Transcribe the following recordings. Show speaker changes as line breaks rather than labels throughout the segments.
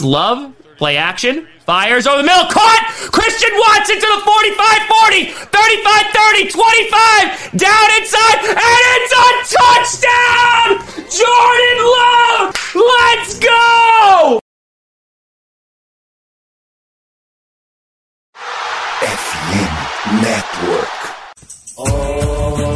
Love, play action, fires over the middle, caught! Christian Watson to the 45 40, 35 30, 25, down inside, and it's a touchdown! Jordan Love! Let's go!
FM Network.
Oh,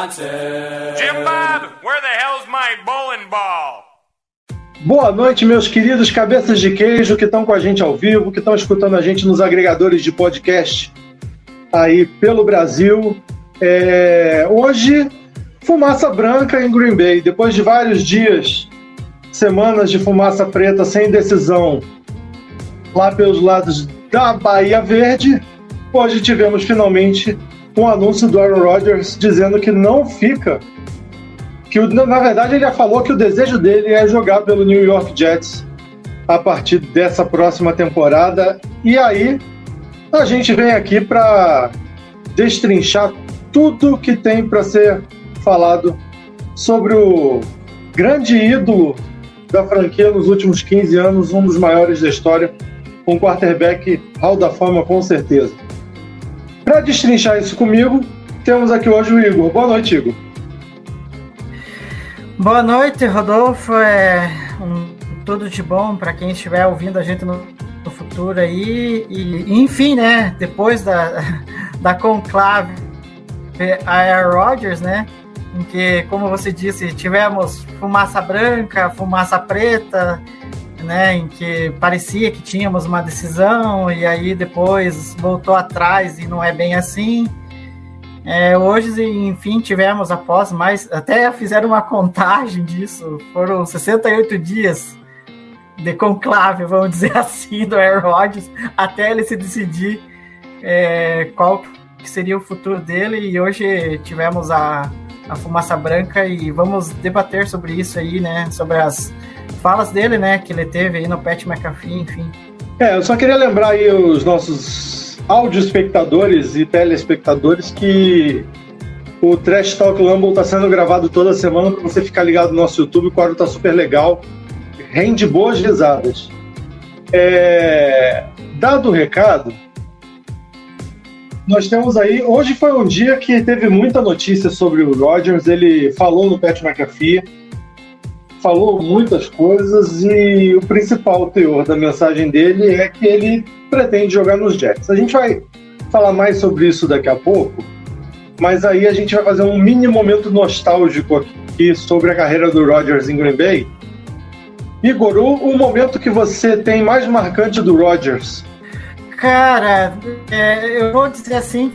Wisconsin.
Jim Bob, where the hell's my bowling ball?
Boa noite, meus queridos cabeças de queijo que estão com a gente ao vivo, que estão escutando a gente nos agregadores de podcast aí pelo Brasil. É, Hoje, fumaça branca em Green Bay. Depois de vários dias, semanas de fumaça preta sem decisão lá pelos lados da Bahia Verde, hoje tivemos finalmente um anúncio do Aaron Rodgers dizendo que não fica que na verdade ele já falou que o desejo dele é jogar pelo New York Jets a partir dessa próxima temporada. E aí a gente vem aqui para destrinchar tudo que tem para ser falado sobre o grande ídolo da franquia nos últimos 15 anos, um dos maiores da história, um quarterback hall da fama com certeza. Para destrinchar isso comigo, temos aqui hoje o Igor. Boa noite, Igor.
Boa noite, Rodolfo. É um, tudo de bom para quem estiver ouvindo a gente no, no futuro aí. E, enfim, né? Depois da, da conclave a Rodgers, né? Em que, como você disse, tivemos fumaça branca, fumaça preta, né? Em que parecia que tínhamos uma decisão e aí depois voltou atrás e não é bem assim. É, hoje, enfim, tivemos após mais. Até fizeram uma contagem disso. Foram 68 dias de conclave, vamos dizer assim, do Aaron Rodgers, até ele se decidir é, qual que seria o futuro dele. E hoje tivemos a, a fumaça branca e vamos debater sobre isso aí, né? Sobre as falas dele, né? Que ele teve aí no Pat McAfee, enfim.
É, eu só queria lembrar aí os nossos áudio espectadores e telespectadores que o Trash Talk Lumble está sendo gravado toda semana para você ficar ligado no nosso YouTube, o quadro tá super legal, rende boas risadas. É, dado o recado, nós temos aí. Hoje foi um dia que teve muita notícia sobre o Rodgers. Ele falou no Pat McAfee, falou muitas coisas e o principal teor da mensagem dele é que ele pretende jogar nos Jets. A gente vai falar mais sobre isso daqui a pouco, mas aí a gente vai fazer um mini momento nostálgico aqui sobre a carreira do Rodgers em Green Bay. Igor, o, momento que você tem mais marcante do Rodgers?
Cara, é, eu vou dizer assim,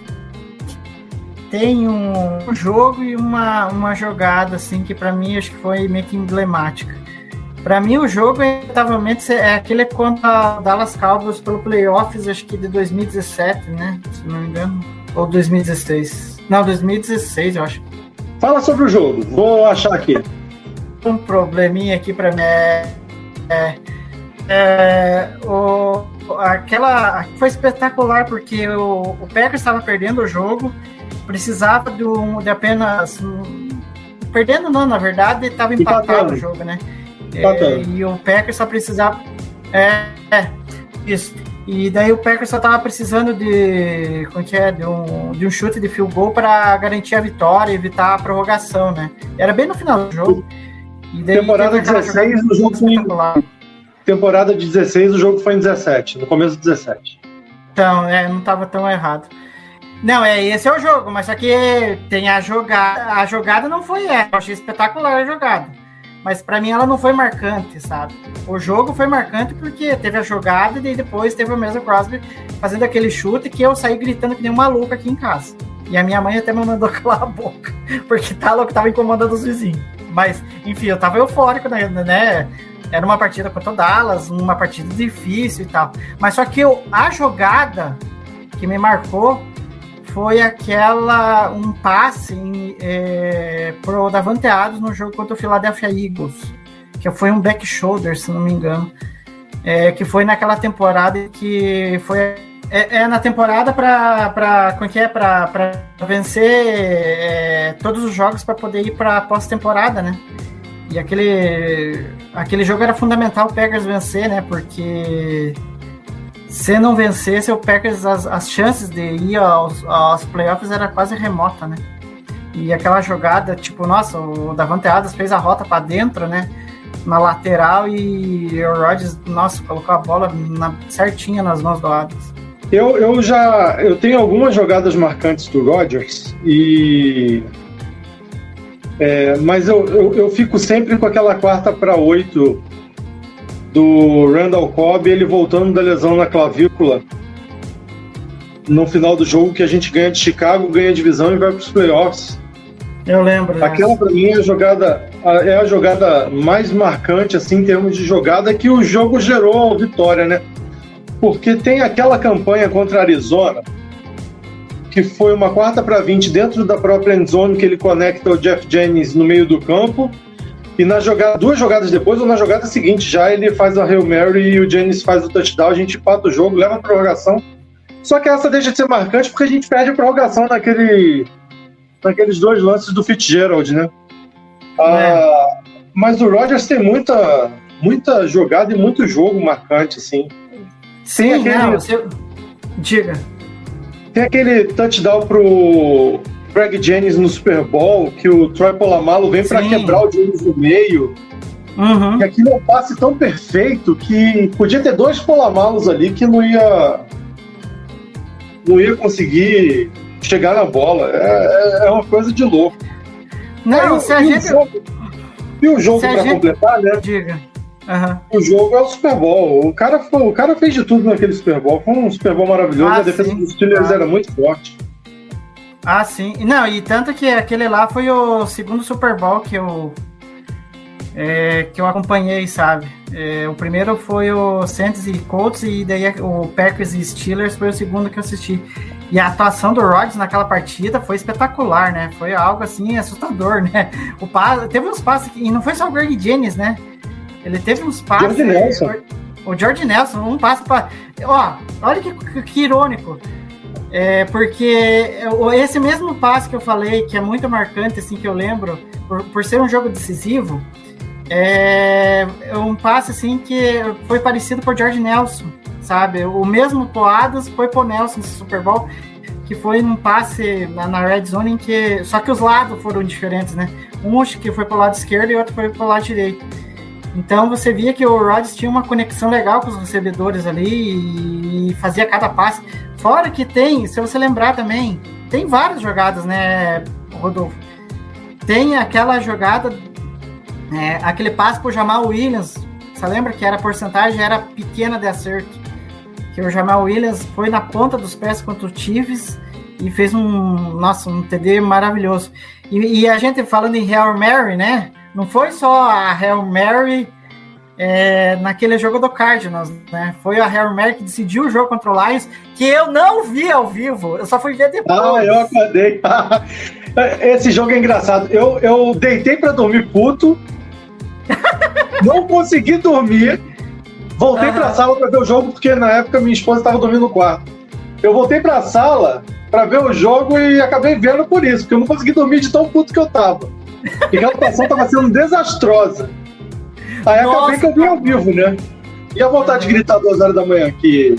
tem um, um jogo e uma, uma jogada assim que para mim acho que foi meio que emblemática. Para mim o jogo inevitavelmente é aquele contra Dallas Cowboys pelo playoffs, acho que de 2017, né? Se não me engano, ou 2016. Não, 2016, eu acho.
Fala sobre o jogo, vou achar aqui.
Um probleminha aqui para mim é, é, é o aquela foi espetacular porque o, o Packers estava perdendo o jogo, precisava de, um, de apenas um, perdendo não, na verdade estava empatado o jogo, né?
Empatando.
É, e o Packers só precisava é, é isso. E daí o Packers só estava precisando de como que é, de um, de um chute de field goal para garantir a vitória e evitar a prorrogação, né? Era bem no final do jogo. E daí
Temporada
teve aquela
16,
jogada
o jogo foi-
espetacular.
Temporada de 16, o jogo foi em 17, no começo de 17.
Então, é, não estava tão errado. Não, é esse é o jogo, mas só que tem a jogada. A jogada não foi essa. Eu achei espetacular a jogada. Mas pra mim ela não foi marcante, sabe? O jogo foi marcante porque teve a jogada e depois teve o mesmo Crosby fazendo aquele chute que eu saí gritando que nem um maluco aqui em casa. E a minha mãe até me mandou calar a boca, porque tá louco, tava incomodando os vizinhos. Mas, enfim, eu tava eufórico, né? né? era uma partida contra o Dallas, uma partida difícil e tal. Mas só que eu, a jogada que me marcou foi aquela um passe é, pro Davante Adams no jogo contra o Philadelphia Eagles, que foi um back shoulder, se não me engano, é, que foi naquela temporada que foi é, é na temporada para como que é para vencer é, todos os jogos para poder ir para pós-temporada, né? E aquele aquele jogo era fundamental o Packers vencer, né? Porque se não vencesse o Packers, as, as chances de ir aos, aos playoffs era quase remota, né? E aquela jogada, tipo, nossa, o Davante Adams fez a rota para dentro, né? Na lateral e o Rodgers, nossa, colocou a bola na, certinha nas mãos do Adams.
Eu, eu já eu tenho algumas jogadas marcantes do Rodgers e é, mas eu, eu, eu, fico sempre com aquela quarta para oito do Randall Cobb, ele voltando da lesão na clavícula no final do jogo que a gente ganha de Chicago, ganha a divisão e vai para os playoffs.
Eu lembro.
Aquela para mim é a jogada é a jogada mais marcante assim em termos de jogada que o jogo gerou a vitória, né? Porque tem aquela campanha contra a Arizona que foi uma quarta para 20 dentro da própria endzone que ele conecta o Jeff Jennings no meio do campo e na jogada, duas jogadas depois, ou na jogada seguinte, já ele faz a Hail Mary e o Janis faz o touchdown, a gente empata o jogo, leva a prorrogação. Só que essa deixa de ser marcante porque a gente perde a prorrogação naquele, naqueles dois lances do Fitzgerald, né? Ah, é. mas o Rodgers tem muita, muita jogada e muito jogo marcante, assim.
Sim, aquele, não, você... diga.
Tem aquele touchdown pro Greg Jennings no Super Bowl, que o Troy Polamalu vem para quebrar o Jennings no meio. Uhum. E aquilo é um passe tão perfeito que podia ter dois Polamalos ali que não ia não ia conseguir chegar na bola. É, é, é uma coisa de louco.
Não, se a
e
gente.
O jogo, e o jogo para gente... completar, né?
Diga. Uhum.
O jogo é o Super Bowl. O cara, foi, o cara fez de tudo naquele Super Bowl. Foi um Super Bowl maravilhoso. Ah, a defesa sim. dos Steelers ah. era muito forte.
Ah, sim. Não, e tanto que aquele lá foi o segundo Super Bowl que eu é, que eu acompanhei, sabe? É, o primeiro foi o Saints e Colts e daí o Packers e Steelers foi o segundo que eu assisti. E a atuação do Rodgers naquela partida foi espetacular, né? Foi algo assim assustador, né? O passe, teve uns passes que, e não foi só o Greg Jennings, né? Ele teve uns passes.
George Nelson.
O George Nelson, um passe para, ó, olha que, que irônico. É, porque esse mesmo passe que eu falei, que é muito marcante, assim, que eu lembro, por, por ser um jogo decisivo, é, é um passe, assim, que foi parecido por George Nelson, sabe? O mesmo Poadas foi pro Nelson nesse Super Bowl, que foi num passe na, na, red zone em que... Só que os lados foram diferentes, né? Um que foi pro lado esquerdo e outro foi pro lado direito. Então você via que o Rodgers tinha uma conexão legal com os recebedores ali e fazia cada passe. Fora que tem, se você lembrar também, tem várias jogadas, né, Rodolfo? Tem aquela jogada, é, aquele passe pro Jamal Williams. Você lembra que era a porcentagem era pequena de acerto? Que o Jamal Williams foi na ponta dos pés contra o Chiefs e fez um, nossa, um TD maravilhoso. E, e a gente falando em Hail Mary, né? Não foi só a Hail Mary é, naquele jogo do Cardinals, né? Foi a Harry Mary que decidiu o jogo contra o Lions, que eu não vi ao vivo, eu só fui ver depois.
Ah, eu acordei. Esse jogo é engraçado. Eu, eu deitei para dormir puto, não consegui dormir, voltei uhum. para a sala para ver o jogo, porque na época minha esposa estava dormindo no quarto. Eu voltei para a sala para ver o jogo e acabei vendo por isso, porque eu não consegui dormir de tão puto que eu tava. E a atuação estava sendo desastrosa. Aí Nossa, acabei que eu vi ao vivo, né? E a vontade de gritar duas horas da manhã aqui.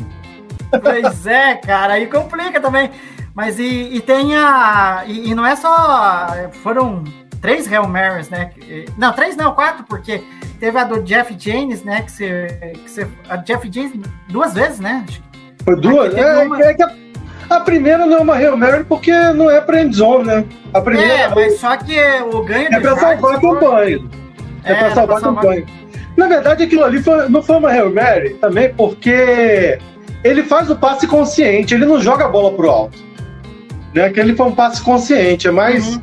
Pois é, cara, aí complica também. Mas e, e tem a. E, e, não é só. Foram três Hail Marys, né? Não, três não, quatro, porque teve a do Jeff James, né? Que você. Que você a Jeff James duas vezes, né?
Foi duas? É, uma... é, que a, a, primeira não é uma Hail Mary porque não é pra endzone, né? A primeira.
É, mas só que o ganho
é pra salvar campanha. É, é pra salvar a campanha. Na verdade, aquilo ali foi, não foi uma Hail Mary também, porque ele faz o passe consciente, ele não joga a bola pro alto. Né? Aquele foi um passe consciente, é mais. Uhum.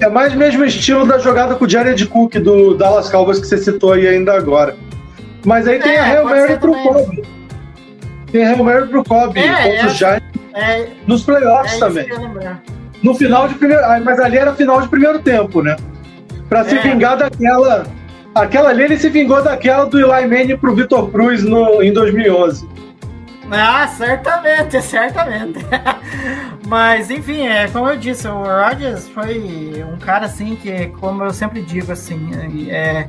É mais mesmo estilo da jogada com o Jared Cook do Dallas Cowboys que você citou aí ainda agora. Mas aí tem
É,
a Hail
pode
Mary pro. Kobe. Tem a Hail Mary pro Kobe
É,
contra
é.
os Giants
É,
nos
é
playoffs também. No final de primeiro. ah, Mas ali era final de primeiro tempo, né? Pra se
É.
vingar daquela. Aquela ali ele se vingou daquela do Eli Manning pro Vitor Cruz no, em 2011.
Ah, certamente, certamente. Mas, enfim, é, como eu disse, o Rodgers foi um cara assim que, como eu sempre digo, assim, é,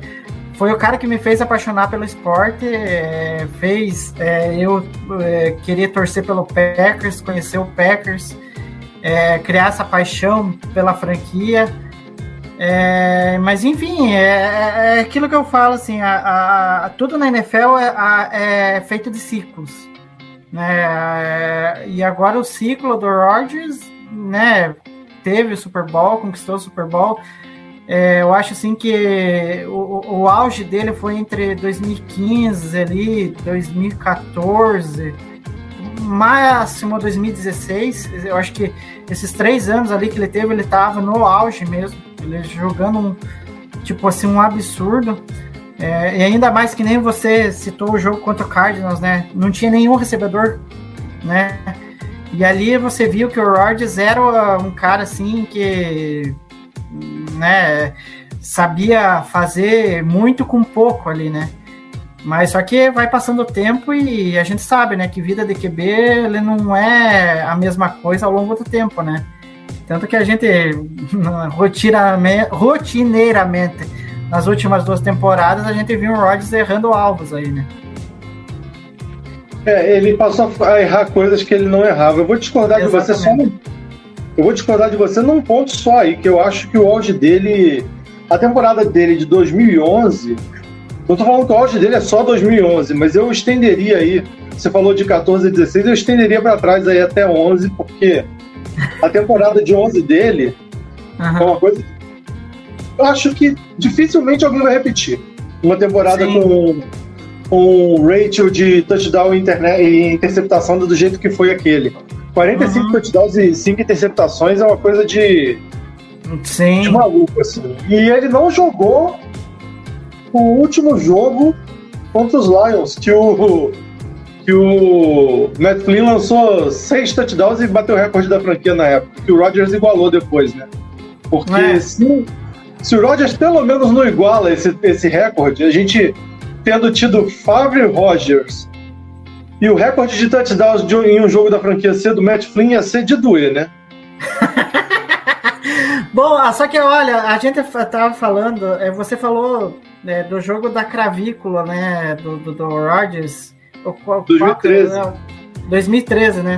foi o cara que me fez apaixonar pelo esporte, é, fez é, eu é, querer torcer pelo Packers, conhecer o Packers, é, criar essa paixão pela franquia. É, mas enfim, é, é aquilo que eu falo assim, a, a- tudo na NFL é, a- é feito de ciclos, né? É, e agora o ciclo do Rodgers, né? Teve o Super Bowl, conquistou o Super Bowl. É, eu acho assim que o, o auge dele foi entre 2015 ali, 2014, máximo 2016. Eu acho que esses três anos ali que ele teve, ele tava no auge mesmo. Ele jogando um tipo assim, um absurdo. É, e ainda mais que nem você citou o jogo contra o Cardinals, né? Não tinha nenhum recebedor, né? E ali você viu que o Rodgers era um cara assim que, né, sabia fazer muito com pouco ali, né? Mas só que vai passando o tempo e a gente sabe, né, que vida de QB ele não é a mesma coisa ao longo do tempo, né? Tanto que a gente rotineiramente nas últimas duas temporadas a gente viu o Rodgers errando alvos aí, né?
É, ele passou a errar coisas que ele não errava. Eu vou discordar de você só
Exatamente.
num, Eu vou discordar de você num ponto só aí, que eu acho que o auge dele. A temporada dele de 2011. Não tô falando que o auge dele é só 2011, mas eu estenderia aí. Você falou de 14 e 16, eu estenderia para trás aí até 11, porque a temporada de 11 dele é
Aham.
uma coisa. Eu acho que dificilmente alguém vai repetir. Uma temporada
Sim.
com um ratio de touchdown e interceptação do jeito que foi aquele. 45
Uhum.
touchdowns e 5 interceptações é uma coisa de, de
Sim.
maluco, assim. E ele não jogou o último jogo contra os Lions, que o, que o Matt Flynn lançou 6 touchdowns e bateu o recorde da franquia na época, que o Rodgers igualou depois, né? Porque
É.
se, se o Rodgers pelo menos não iguala esse, esse recorde, a gente tendo tido Favre Rodgers e o recorde de touchdowns de, em um jogo da franquia ser do Matt Flynn ia ser de doer, né?
Bom, só que olha, a gente tava falando, é, você falou né, do jogo da cravícula, né? Do, do, do Rodgers. o que-
2013.
né, 2013, né?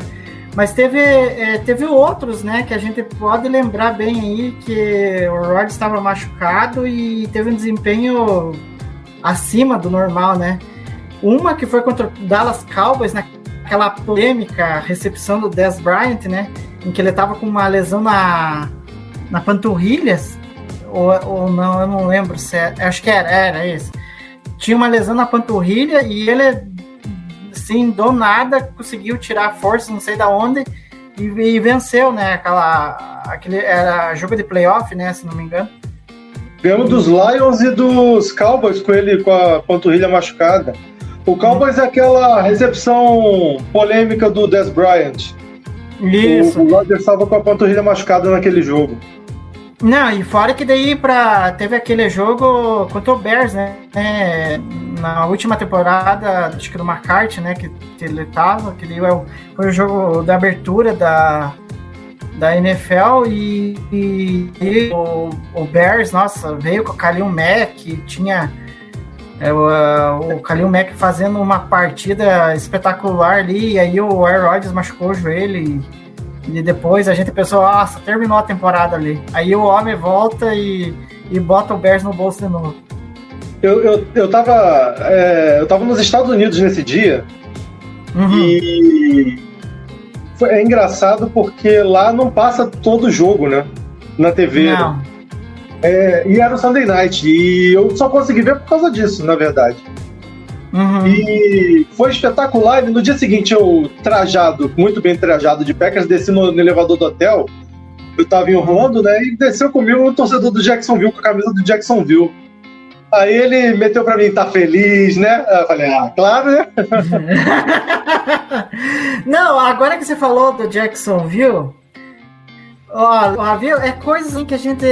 Mas teve, é, teve outros, né, que a gente pode lembrar bem aí que o Rodgers estava machucado e teve um desempenho acima do normal, né? Uma que foi contra o Dallas Cowboys, naquela polêmica recepção do Dez Bryant, né? Em que ele tava com uma lesão na, na panturrilha, ou, ou não, eu não lembro se é, acho que era, era esse. Tinha uma lesão na panturrilha e ele, assim, do nada, conseguiu tirar a força, não sei da onde, e, e venceu, né? Aquela, aquele, era jogo de playoff, né? Se não me engano.
Ganhamos dos Lions e dos Cowboys com ele com a panturrilha machucada. O Cowboys é aquela recepção polêmica do Des Bryant.
Isso.
O, o Rodgers estava com a panturrilha machucada naquele jogo.
Não, e fora que daí pra, teve aquele jogo contra o Bears, né? É, na última temporada, acho que do McCarthy, né? Que, que ele tava, que daí é foi o jogo da abertura da, da NFL e, e- e o, o Bears, nossa, veio com o Kalil Mack, tinha é, o, o Kalil Mack fazendo uma partida espetacular ali, e aí o Aaron Rodgers machucou o joelho e e depois a gente pensou, nossa, terminou a temporada ali. Aí o homem volta e, e bota o Bears no bolso de novo.
Eu, eu, eu, tava, é, eu tava nos Estados Unidos nesse dia
Uhum.
e foi, é engraçado porque lá não passa todo jogo, né? Na TV.
Não.
É, e era o Sunday Night. E eu só consegui ver por causa disso, na verdade.
Uhum.
E foi espetacular. E no dia seguinte, eu, trajado, muito bem trajado de Packers, desci no, no elevador do hotel. Eu tava em Orlando, né? E desceu comigo um torcedor do Jacksonville com a camisa do Jacksonville. Aí ele meteu pra mim, tá feliz, né? Eu falei, ah, claro, né?
Não, agora que você falou do Jacksonville, ó, viu? É coisa assim que a gente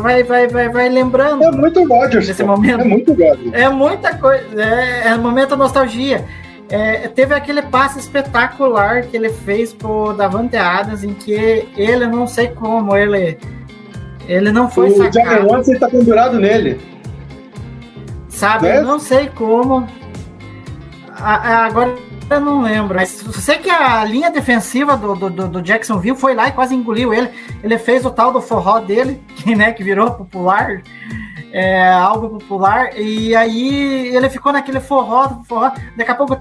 vai, vai, vai, vai lembrando.
É muito Rodgers.
Nesse momento.
É muito Rodgers.
É muita coisa, é, é momento nostalgia. É, teve aquele passe espetacular que ele fez pro Davante Adams, em que ele, não sei como, ele, ele não foi
O Jalen
sacado,
Watson tá pendurado nele.
sabe?
né?
Eu não sei como. A- a- agora eu não lembro. Mas sei que a linha defensiva do, do, do- Jacksonville foi lá e quase engoliu ele. Ele fez o tal do forró dele, que, né, que virou popular. É, algo popular. E aí ele ficou naquele forró, forró. Daqui a pouco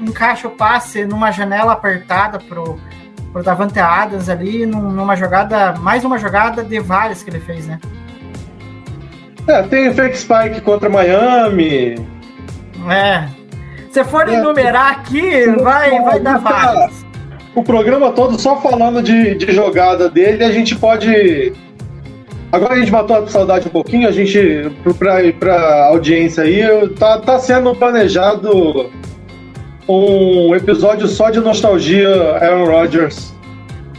encaixa o passe numa janela apertada pro, pro Davante Adams ali, num- numa jogada, mais uma jogada de várias que ele fez, né?
É, tem fake spike contra Miami.
É. Se for
É,
enumerar aqui, vai, vai dar várias.
O programa todo só falando de, de jogada dele, a gente pode. Agora a gente matou a saudade um pouquinho, a gente, pra, pra audiência aí, tá, tá sendo planejado um episódio só de nostalgia Aaron Rodgers.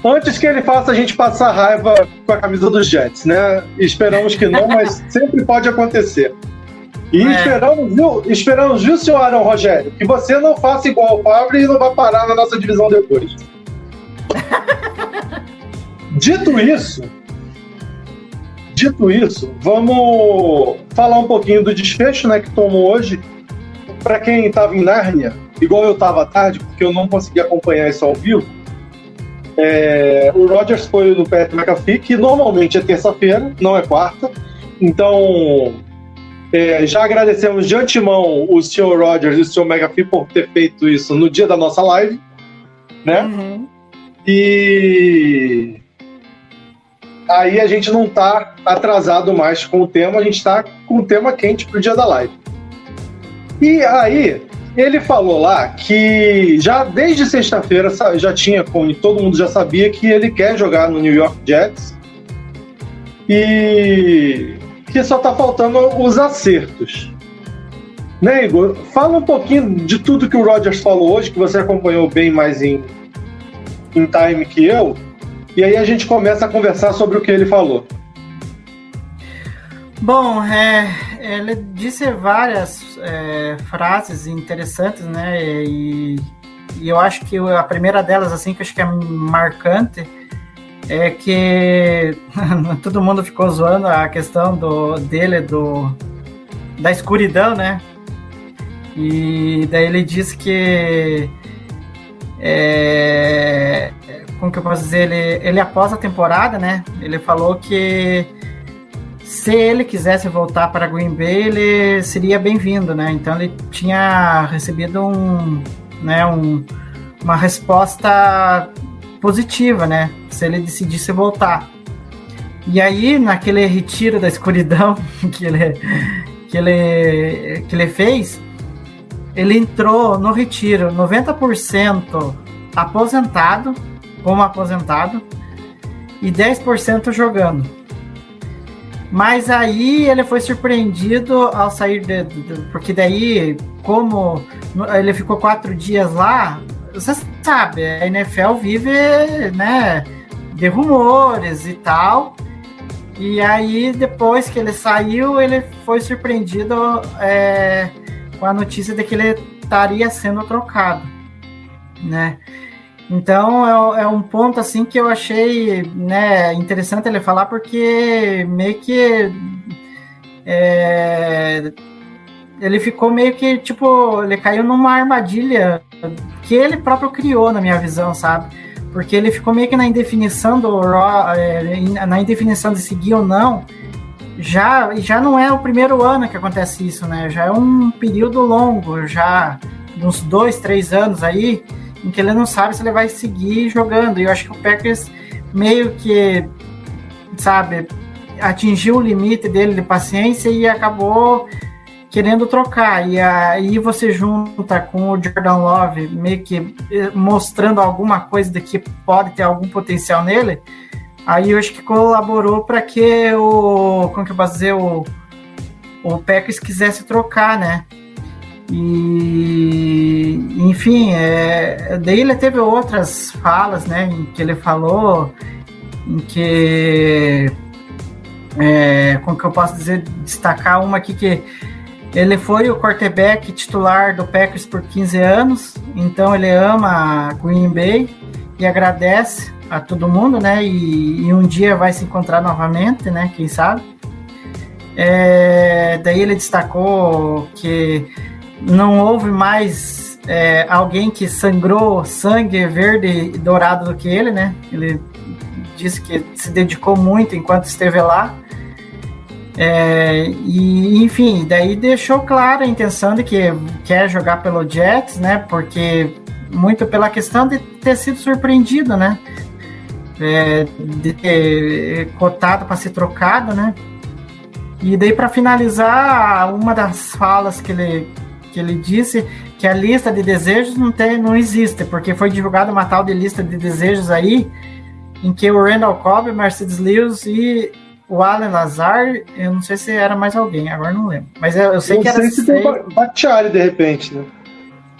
Antes que ele faça a gente passar raiva com a camisa dos Jets, né? Esperamos que não, mas sempre pode acontecer. E
É.
esperamos, viu, esperamos, viu, senhor Aaron Rogério, que você não faça igual o Fábio e não vá parar na nossa divisão depois. Dito isso, dito isso, vamos falar um pouquinho do desfecho, né, que tomou hoje. Para quem estava em Nárnia, igual eu estava à tarde, porque eu não consegui acompanhar isso ao vivo. é, o Rogers foi no Pat McAfee, que normalmente é terça-feira, não é quarta. Então, é, já agradecemos de antemão o Sr. Rogers e o Sr. McAfee por ter feito isso no dia da nossa live, né?
Uhum.
E aí a gente não tá atrasado mais com o tema, a gente tá com o tema quente pro dia da live. E aí, ele falou lá que já desde sexta-feira já tinha, como todo mundo já sabia, que ele quer jogar no New York Jets. E que só tá faltando os acertos. Né, Igor? Fala um pouquinho de tudo que o Rogers falou hoje, que você acompanhou bem mais em, em time que eu. E aí a gente começa a conversar sobre o que ele falou.
Bom, é, ele disse várias é, frases interessantes, né? E, e eu acho que a primeira delas, assim, que eu acho que é marcante, é que todo mundo ficou zoando a questão do, dele, do, da escuridão, né? E daí ele disse que. É, como que eu posso dizer? Ele, ele após a temporada, né? Ele falou que se ele quisesse voltar para Green Bay, ele seria bem-vindo, né? Então ele tinha recebido um, né, um, uma resposta positiva, né? Se ele decidisse voltar. E aí, naquele retiro da escuridão que ele, que ele, que ele fez, ele entrou no retiro 90% aposentado, como aposentado, e 10% jogando. Mas aí ele foi surpreendido ao sair de, de- porque daí, como ele ficou quatro dias lá, você sabe, a NFL vive, né, de rumores e tal. E aí depois que ele saiu, ele foi surpreendido é, com a notícia de que ele estaria sendo trocado, né? Então é, é um ponto assim que eu achei né, interessante ele falar porque meio que é, ele ficou meio que tipo ele caiu numa armadilha que ele próprio criou na minha visão, sabe? Porque ele ficou meio que na indefinição do é, na indefinição de seguir ou não. Já já não é o primeiro ano que acontece isso, né? Já é um período longo, já uns dois, três anos aí em que ele não sabe se ele vai seguir jogando. E eu acho que o Packers meio que, sabe, atingiu o limite dele de paciência e acabou querendo trocar. E aí você junta com o Jordan Love meio que eh, mostrando alguma coisa de que pode ter algum potencial nele. Aí eu acho que colaborou para que o. Como que eu posso dizer? O, o Packers quisesse trocar, né? E enfim, é, daí ele teve outras falas, né, em que ele falou, em que é, como que eu posso dizer, destacar uma aqui que ele foi o quarterback titular do Packers por 15 anos, então ele ama Green Bay e agradece a todo mundo, né? E, e um dia vai se encontrar novamente, né? Quem sabe? É, daí ele destacou que não houve mais é, alguém que sangrou sangue verde e dourado do que ele, né? Ele disse que se dedicou muito enquanto esteve lá. É, e enfim, daí deixou clara a intenção de que quer jogar pelo Jets, né? Porque muito pela questão de ter sido surpreendido, né? É, de ter cotado para ser trocado, né? E daí para finalizar, uma das falas que ele que ele disse que a lista de desejos não tem, não existe, porque foi divulgada uma tal de lista de desejos aí em que o Randall Cobb, Mercedes Lewis e o Alan Lazar, eu não sei se era mais alguém, agora não lembro. Mas eu, eu sei
Não
que era
sei se tem de repente, né?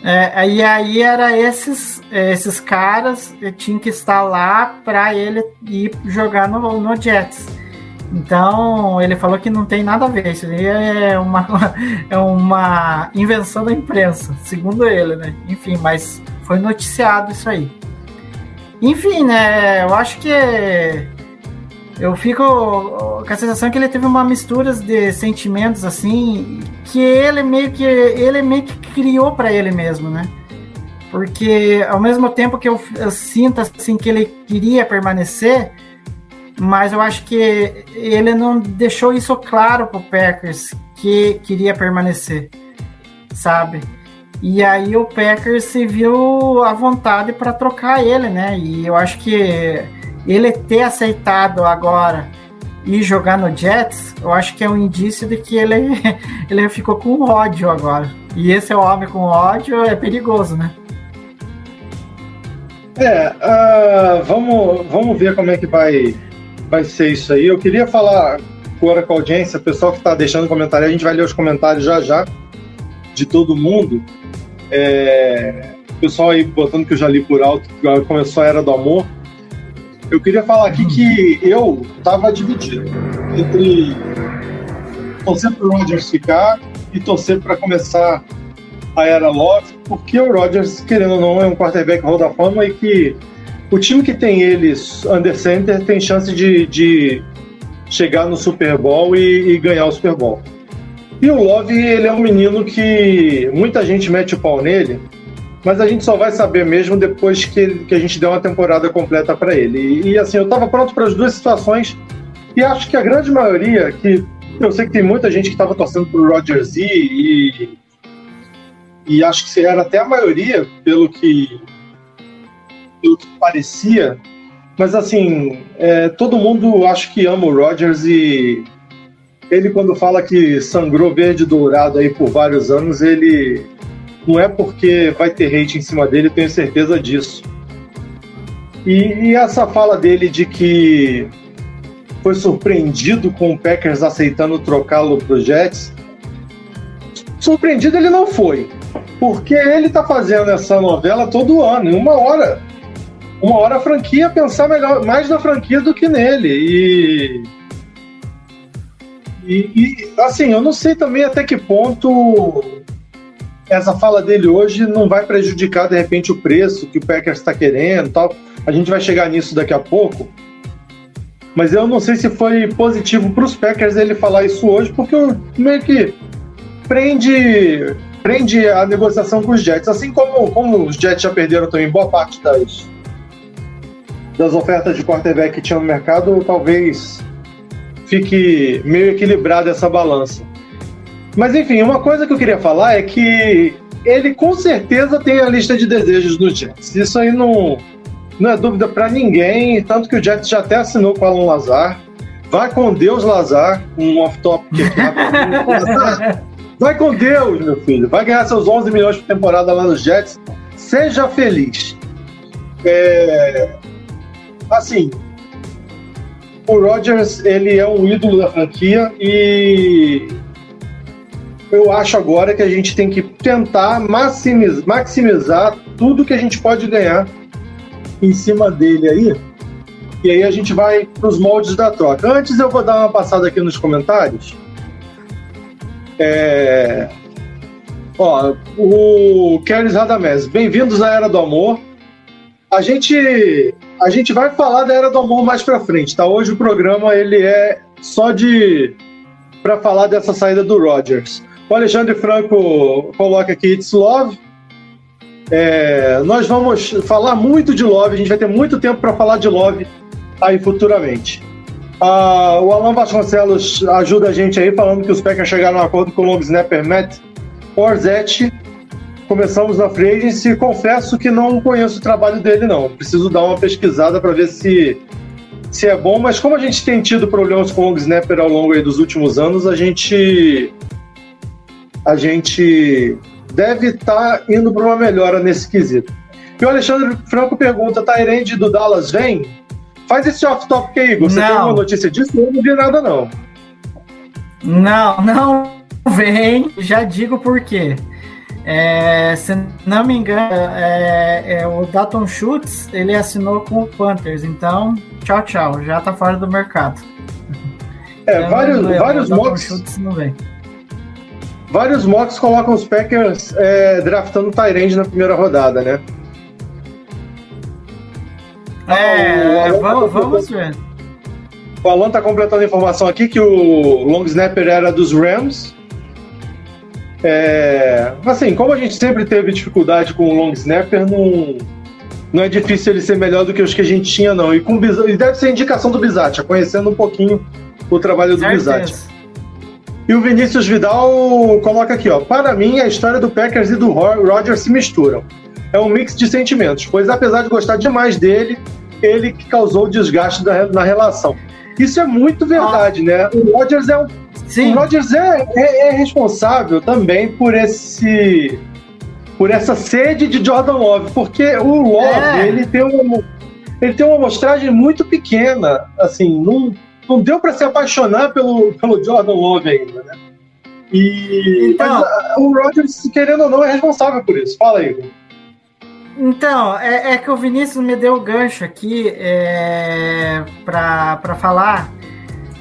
É, e aí era esses, esses caras que tinham que estar lá para ele ir jogar no, no Jets. Então ele falou que não tem nada a ver, isso aí é uma, é uma invenção da imprensa, segundo ele, né? Enfim, mas foi noticiado isso aí. Enfim, né? Eu acho que eu fico com a sensação que ele teve uma mistura de sentimentos assim que ele meio que ele meio que criou para ele mesmo, né? Porque ao mesmo tempo que eu, eu sinto assim que ele queria permanecer, mas eu acho que ele não deixou isso claro pro Packers que queria permanecer, sabe? E aí o Packers se viu à vontade para trocar ele, né? E eu acho que ele ter aceitado agora e jogar no Jets, eu acho que é um indício de que ele, ele ficou com ódio agora. E esse homem com ódio é perigoso, né?
É, ah, vamos, vamos ver como é que vai, vai ser isso aí. Eu queria falar agora com a audiência, o pessoal que está deixando comentário, a gente vai ler os comentários já já de todo mundo. É, o pessoal aí botando que eu já li por alto, começou a Era do Amor. Eu queria falar aqui que eu estava dividido entre torcer para o Rodgers ficar e torcer para começar a era Love, porque o Rodgers, querendo ou não, é um quarterback Hall da Fama e que o time que tem eles under center tem chance de, de chegar no Super Bowl e, e ganhar o Super Bowl. E o Love, ele é um menino que muita gente mete o pau nele, mas a gente só vai saber mesmo depois que, que a gente der uma temporada completa para ele. E, e, assim, eu estava pronto para as duas situações e acho que a grande maioria, que eu sei que tem muita gente que estava torcendo pro Rodgers ir e, e acho que era até a maioria, pelo que, pelo que parecia, mas assim, é, todo mundo acho que ama o Rodgers e ele quando fala que sangrou verde e dourado aí por vários anos, ele não é porque vai ter hate em cima dele, tenho certeza disso. E, e essa fala dele de que foi surpreendido com o Packers aceitando trocá-lo para os Jets, surpreendido ele não foi, porque ele tá fazendo essa novela todo ano, e uma hora, uma hora a franquia ia pensar melhor, mais na franquia do que nele. E, e, e, assim, eu não sei também até que ponto essa fala dele hoje não vai prejudicar de repente o preço que o Packers está querendo, tal. A gente vai chegar nisso daqui a pouco. Mas eu não sei se foi positivo para os Packers ele falar isso hoje, porque meio que prende, prende a negociação com os Jets. Assim como, como os Jets já perderam também boa parte das, das ofertas de quarterback que tinha no mercado, talvez fique meio equilibrada essa balança. Mas enfim, uma coisa que eu queria falar é que ele com certeza tem a lista de desejos do Jets. Isso aí não, não é dúvida para ninguém, tanto que o Jets já até assinou com o Alan Lazar. Vai com Deus, Lazar, um off-topic aqui. Lazar, Vai com Deus, meu filho. Vai ganhar seus 11 milhões por temporada lá nos Jets. Seja feliz. É... Assim, o Rodgers, ele é um ídolo da franquia e eu acho agora que a gente tem que tentar maximizar, maximizar tudo que a gente pode ganhar em cima dele aí. E aí a gente vai para os moldes da troca. Antes eu vou dar uma passada aqui nos comentários. É... Ó, o Keres Radamés, bem-vindos à Era do Amor. A gente, a gente vai falar da Era do Amor mais para frente, tá? Hoje o programa ele é só de para falar dessa saída do Rogers. O Alexandre Franco coloca aqui It's Love. É, nós vamos falar muito de Love, a gente vai ter muito tempo para falar de Love aí futuramente. Ah, o Alan Vasconcelos ajuda a gente aí falando que os Packers chegaram a um acordo com o long snapper Matt Porzette. Começamos na free agency. Confesso que não conheço o trabalho dele, não. Preciso dar uma pesquisada para ver se, se é bom. Mas como a gente tem tido problemas com o long snapper ao longo dos últimos anos, a gente a gente deve estar tá indo para uma melhora nesse quesito. E o Alexandre Franco pergunta: Tyrande do Dallas vem? Faz esse off-topic aí, Igor. Você não. tem uma notícia disso? Eu não vi nada, não.
Não, não vem. Já digo por quê. É, se não me engano, é, é, o Dalton Schultz ele assinou com o Panthers, então tchau, tchau, já tá fora do mercado.
É, então, vários, vários mocks. Schultz não vem. Vários mocks colocam os Packers é, draftando Tyrande na primeira rodada, né?
É, ah, vamos, tá vamos ver.
O Alan tá completando a informação aqui que o long snapper era dos Rams. É, assim, como a gente sempre teve dificuldade com o long snapper, não, não é difícil ele ser melhor do que os que a gente tinha, não. E, com, e deve ser indicação do Bizatia, conhecendo um pouquinho o trabalho do Bizatia. E o Vinícius Vidal coloca aqui, ó. Para mim, a história do Packers e do Rodgers se misturam. É um mix de sentimentos, pois apesar de gostar demais dele, ele que causou o desgaste da, na relação. Isso é muito verdade, né? O Rodgers é um. Sim. O Rodgers é, é, é responsável também por esse. por essa sede de Jordan Love, porque o Love, é. ele tem uma. Ele tem uma amostragem muito pequena, assim, não, não deu para se apaixonar pelo, pelo Jordan Love ainda, né? E então, mas, o Rodgers, querendo ou não, é responsável por isso. Fala aí.
Então, é, é, que o Vinícius me deu o gancho aqui é, para falar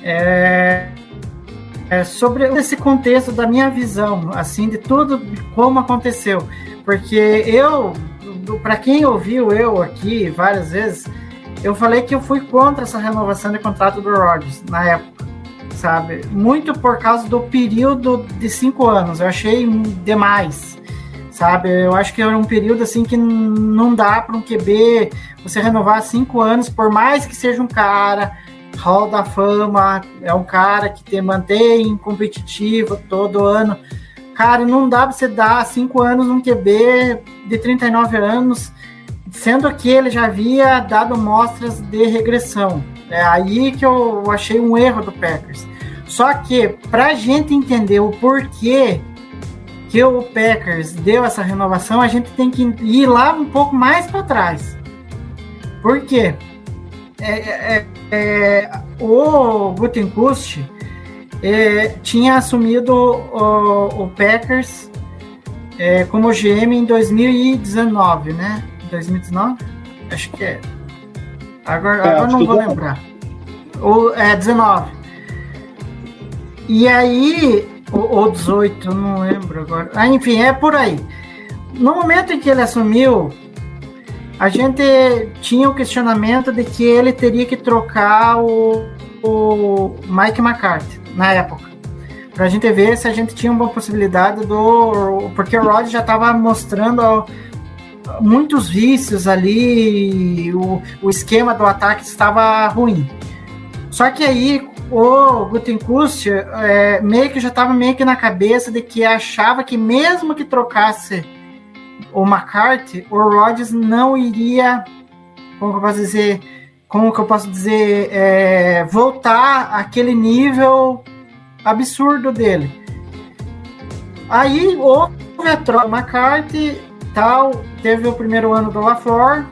é, é, sobre esse contexto da minha visão, assim, de tudo como aconteceu. Porque eu, para quem ouviu eu aqui várias vezes, eu falei que eu fui contra essa renovação de contrato do Rodgers na época, sabe? Muito por causa do período de cinco anos. Eu achei demais sabe? Eu acho que era um período assim que não dá para um QB você renovar cinco anos, por mais que seja um cara Hall da Fama, é um cara que te mantém competitivo todo ano. Cara, não dá para você dar cinco anos um QB de 39 anos, sendo que ele já havia dado mostras de regressão. É aí que eu achei um erro do Packers. Só que, para a gente entender o porquê que o Packers deu essa renovação, a gente tem que ir lá um pouco mais para trás. Por quê? É, é, é, o Gutenkust é, tinha assumido o, o Packers é, como GM em 2019, né? 2019? Acho que é. Agora, é, agora não vou lembrar. O, é, 19. E aí ou, ou 18, não lembro agora. Ah, enfim, é por aí. No momento em que ele assumiu, a gente tinha o questionamento de que ele teria que trocar o, o Mike McCarthy na época. Para a gente ver se a gente tinha uma possibilidade do. Porque o Rod já estava mostrando muitos vícios ali, o, o esquema do ataque estava ruim. Só que aí, o Gutenkust é, meio que já estava meio que na cabeça de que achava que mesmo que trocasse o McCarthy, o Rodgers não iria, como eu posso dizer, como que eu posso dizer, é, voltar àquele nível absurdo dele. Aí houve a troca McCarthy, tal, teve o primeiro ano do LaFleur,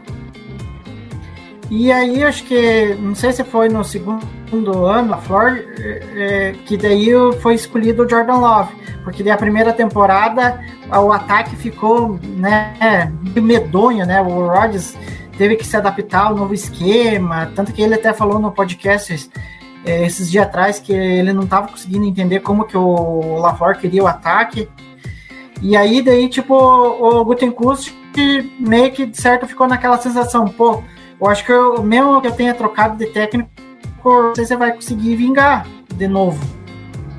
E aí, acho que, não sei se foi no segundo ano, a Flor, é, que daí foi escolhido o Jordan Love, porque daí a primeira temporada o ataque ficou né, medonho, né? O Rodgers teve que se adaptar ao novo esquema, tanto que ele até falou no podcast é, esses dias atrás que ele não estava conseguindo entender como que o LaFleur queria o ataque. E aí, daí, tipo, o Gutenkust meio que, de certo, ficou naquela sensação, pô, eu acho que eu, mesmo que eu tenha trocado de técnico, não sei se você vai conseguir vingar de novo.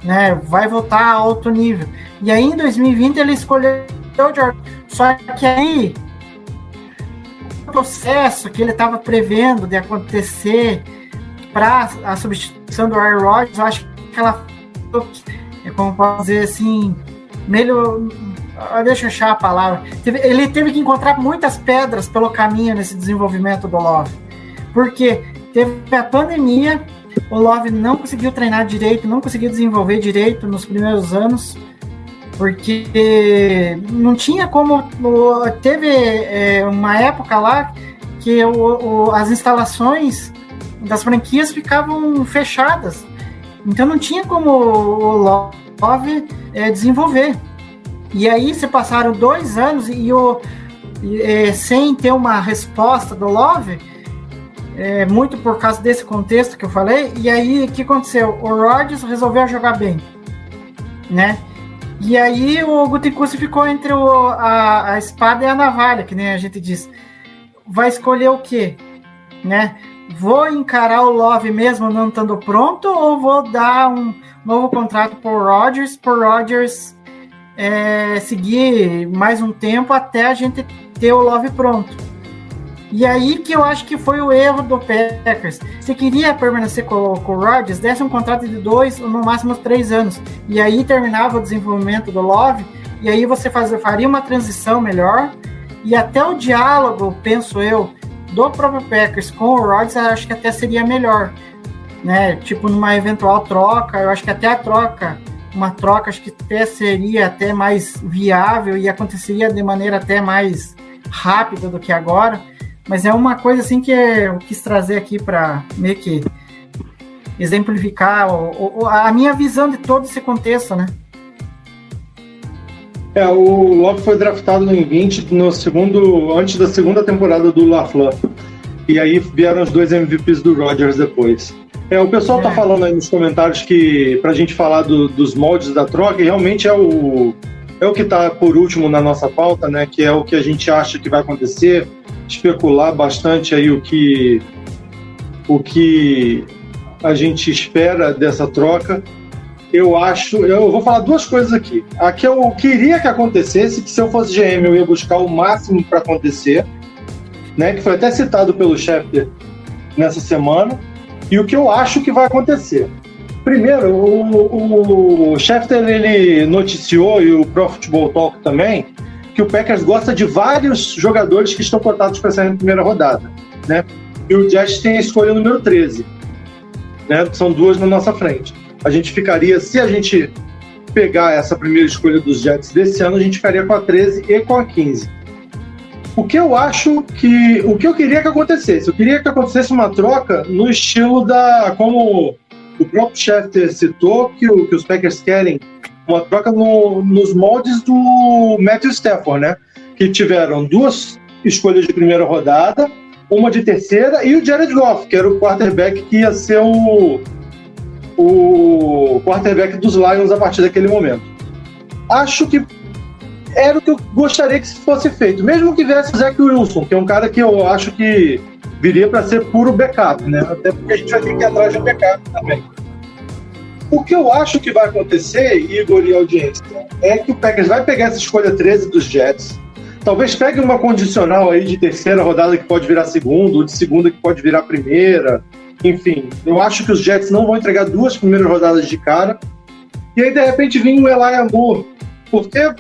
Né? Vai voltar a alto nível. E aí, em 2020, ele escolheu o Jordan. Só que aí, o processo que ele estava prevendo de acontecer para a substituição do Aaron Rodgers, eu acho que ela, como posso dizer assim, melhor, deixa eu achar a palavra. Ele teve que encontrar muitas pedras pelo caminho nesse desenvolvimento do Love. Porque teve a pandemia, o Love não conseguiu treinar direito, não conseguiu desenvolver direito nos primeiros anos, porque não tinha como. Teve é, uma época lá que as instalações das franquias ficavam fechadas. Então não tinha como o Love é, desenvolver. E aí se passaram dois anos e o é, sem ter uma resposta do Love, é, muito por causa desse contexto que eu falei. E aí o que aconteceu? O Rodgers resolveu jogar bem, né? E aí o Gutekunst ficou entre o, a, a espada e a navalha, que nem a gente diz. Vai escolher o quê? Né? Vou encarar o Love mesmo não estando pronto ou vou dar um novo contrato por Rodgers, por Rodgers é, seguir mais um tempo até a gente ter o Love pronto. E aí que eu acho que foi o erro do Packers. Se queria permanecer com, com o Rodgers, desse um contrato de dois ou no máximo três anos. E aí terminava o desenvolvimento do Love, e aí você faz, faria uma transição melhor. E até o diálogo, penso eu, do próprio Packers com o Rodgers, acho que até seria melhor. Né? Tipo, numa eventual troca, eu acho que até a troca uma troca acho que até seria até mais viável e aconteceria de maneira até mais rápida do que agora. Mas é uma coisa assim que eu quis trazer aqui para meio que exemplificar a minha visão de todo esse contexto, né?
É, o Love foi draftado no 20 no segundo, antes da segunda temporada do LaFleur. E aí vieram os dois MVPs do Rodgers depois. É, o pessoal tá é. falando aí nos comentários que pra gente falar do, dos moldes da troca, realmente é o, é o que tá por último na nossa pauta, né? Que é o que a gente acha que vai acontecer, especular bastante aí o que o que a gente espera dessa troca. Eu acho, eu vou falar duas coisas aqui. A que eu queria que acontecesse, que se eu fosse GM eu ia buscar o máximo para acontecer, né? Que foi até citado pelo Schefter nessa semana e o que eu acho que vai acontecer. Primeiro, o, o Schefter ele noticiou, e o Pro Football Talk também, que o Packers gosta de vários jogadores que estão cotados para sair na primeira rodada. Né? E o Jets tem a escolha número 13. Né? São duas na nossa frente. A gente ficaria, se a gente pegar essa primeira escolha dos Jets desse ano, a gente ficaria com a 13 e com a 15. O que eu acho que. O que eu queria que acontecesse? Eu queria que acontecesse uma troca no estilo da. Como o próprio Schefter citou, que, o, que os Packers querem uma troca no, nos moldes do Matthew Stafford, né? Que tiveram duas escolhas de primeira rodada, uma de terceira e o Jared Goff, que era o quarterback que ia ser o, o quarterback dos Lions a partir daquele momento. Acho que era o que eu gostaria que fosse feito. Mesmo que viesse o Zach Wilson, que é um cara que eu acho que viria para ser puro backup, né? Até porque a gente vai ter que ir atrás de um backup também. O que eu acho que vai acontecer, Igor e audiência, é que o Packers vai pegar essa escolha 13 dos Jets, talvez pegue uma condicional aí de terceira rodada que pode virar segunda, ou de segunda que pode virar primeira. Enfim, eu acho que os Jets não vão entregar duas primeiras rodadas de cara. E aí, de repente, vem o Eli Moore. Porque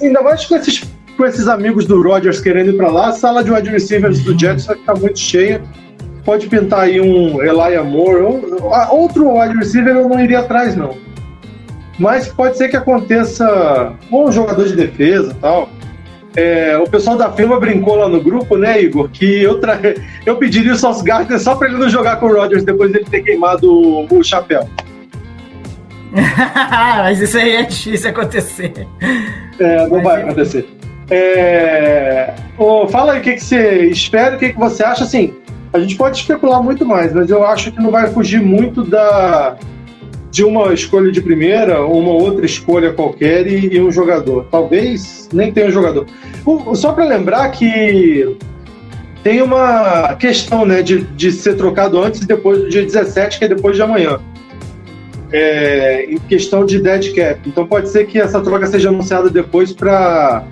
ainda mais com esses, com esses amigos do Rodgers querendo ir para lá, a sala de wide receivers do Jets vai ficar muito cheia. Pode pintar aí um Elijah Moore, ou, outro wide receiver eu não iria atrás, não. Mas pode ser que aconteça ou um jogador de defesa tal. É, o pessoal da firma brincou lá no grupo, né, Igor? Que eu, tra... eu pediria o Sauce Gardner só para ele não jogar com o Rodgers depois dele ter queimado o chapéu.
Mas isso aí é difícil acontecer.
É, não Mas vai acontecer. É... Oh, fala aí o que, que você espera, o que, que você acha. Assim, a gente pode especular muito mais, mas eu acho que não vai fugir muito da de uma escolha de primeira, uma outra escolha qualquer e, e um jogador. Talvez nem tenha um jogador. O, só para lembrar que tem uma questão né, de, de ser trocado antes e depois do dia 17, que é depois de amanhã. É, em questão de dead cap. Então pode ser que essa troca seja anunciada depois para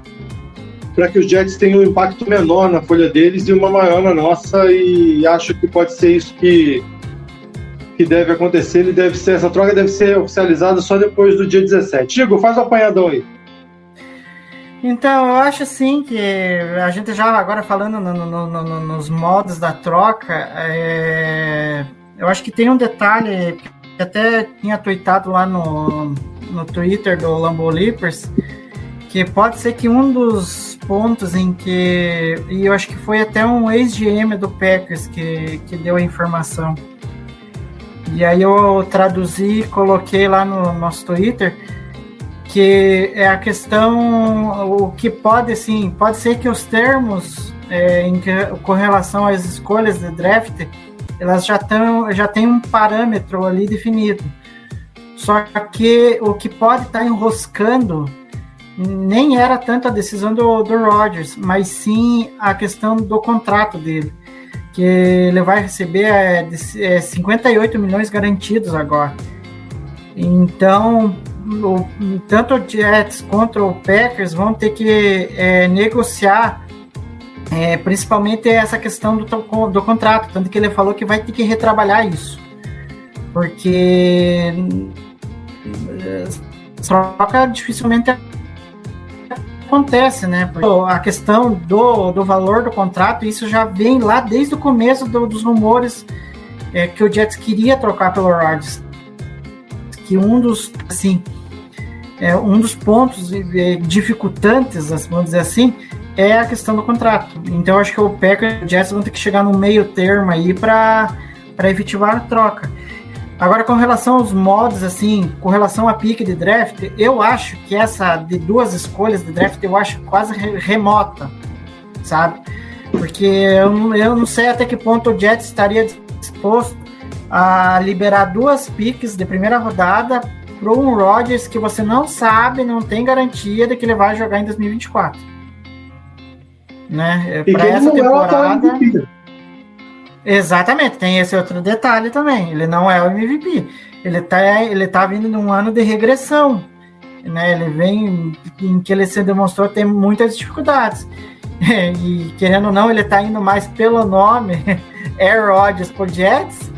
para que os Jets tenham um impacto menor na folha deles e uma maior na nossa e acho que pode ser isso que que deve acontecer, ele deve ser, essa troca deve ser oficializada só depois do dia 17. Igor, faz o apanhadão aí.
Então, eu acho assim que a gente já agora falando no, no, no, nos modos da troca, é, eu acho que tem um detalhe até tinha tweetado lá no, no Twitter do Lambo Leapers, que pode ser que um dos pontos em que, e eu acho que foi até um ex-GM do Packers que, que deu a informação, e aí eu traduzi e coloquei lá no nosso Twitter que é a questão, o que pode sim, pode ser que os termos é, em que, com relação às escolhas de draft, elas já, tão, já tem um parâmetro ali definido. Só que o que pode estar tá enroscando nem era tanto a decisão do, do mas sim a questão do contrato dele que ele vai receber é, é 58 milhões garantidos agora. Então, o, tanto o Jets quanto o Packers vão ter que é, negociar é, principalmente essa questão do, do contrato, tanto que ele falou que vai ter que retrabalhar isso. Porque é, troca dificilmente acontece, né? Porque a questão do, do valor do contrato, isso já vem lá desde o começo do, dos rumores é, que o Jets queria trocar pelo Rodgers. Que um dos, assim, é, um dos pontos é, dificultantes, vamos dizer assim, é a questão do contrato. Então, acho que o Packers e o Jets vão ter que chegar no meio termo aí para efetivar a troca. Agora, com relação aos mods, assim, com relação a pique de draft, eu acho que essa de duas escolhas de draft eu acho quase remota, sabe? Porque eu, eu não sei até que ponto o Jets estaria disposto a liberar duas piques de primeira rodada para um Rodgers que você não sabe, não tem garantia de que ele vai jogar em 2024. Né? Para essa temporada. Exatamente, tem esse outro detalhe também. Ele não é o MVP. Ele tá, ele tá vindo num ano de regressão. Né? Ele vem em que ele se demonstrou ter muitas dificuldades. E querendo ou não, ele tá indo mais pelo nome Air Rodgers por Jets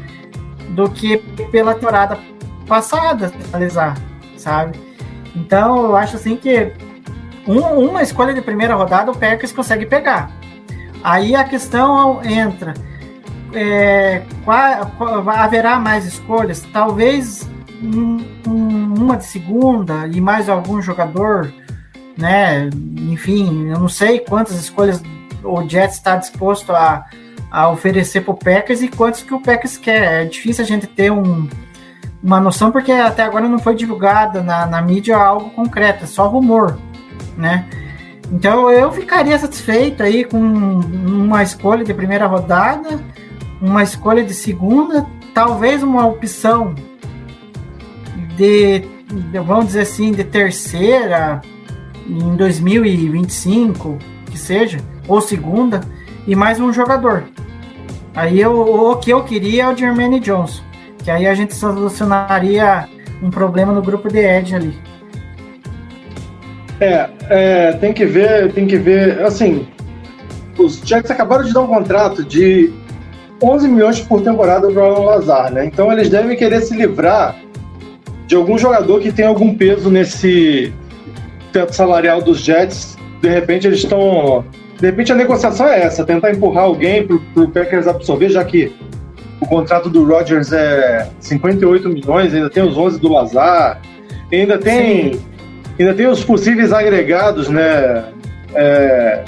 do que pela temporada passada, analisar, sabe? Então, eu acho assim que um, uma escolha de primeira rodada o Packers consegue pegar. Aí a questão entra é, qual, qual, haverá mais escolhas? Talvez um, um, uma de segunda e mais algum jogador, né? Enfim, eu não sei quantas escolhas o Jets está disposto a, a oferecer para o Packers e quantos que o Packers quer. É difícil a gente ter um, uma noção porque até agora não foi divulgada na, na mídia algo concreto, é só rumor, né? Então eu ficaria satisfeito aí com uma escolha de primeira rodada uma escolha de segunda, talvez uma opção de, vamos dizer assim, de terceira em 2025, que seja, ou segunda, e mais um jogador. Aí eu, o que eu queria é o Jermaine Johnson, que aí a gente solucionaria um problema no grupo de Edge ali.
É, é, tem que ver, tem que ver, assim, os Jets acabaram de dar um contrato de 11 milhões por temporada para o Lazar, né? Então eles devem querer se livrar de algum jogador que tem algum peso nesse teto salarial dos Jets. De repente eles estão. De repente a negociação é essa, tentar empurrar alguém para o Packers absorver, já que o contrato do Rodgers é 58 milhões, ainda tem os 11 do Lazar, ainda tem, ainda tem os possíveis agregados, né? é,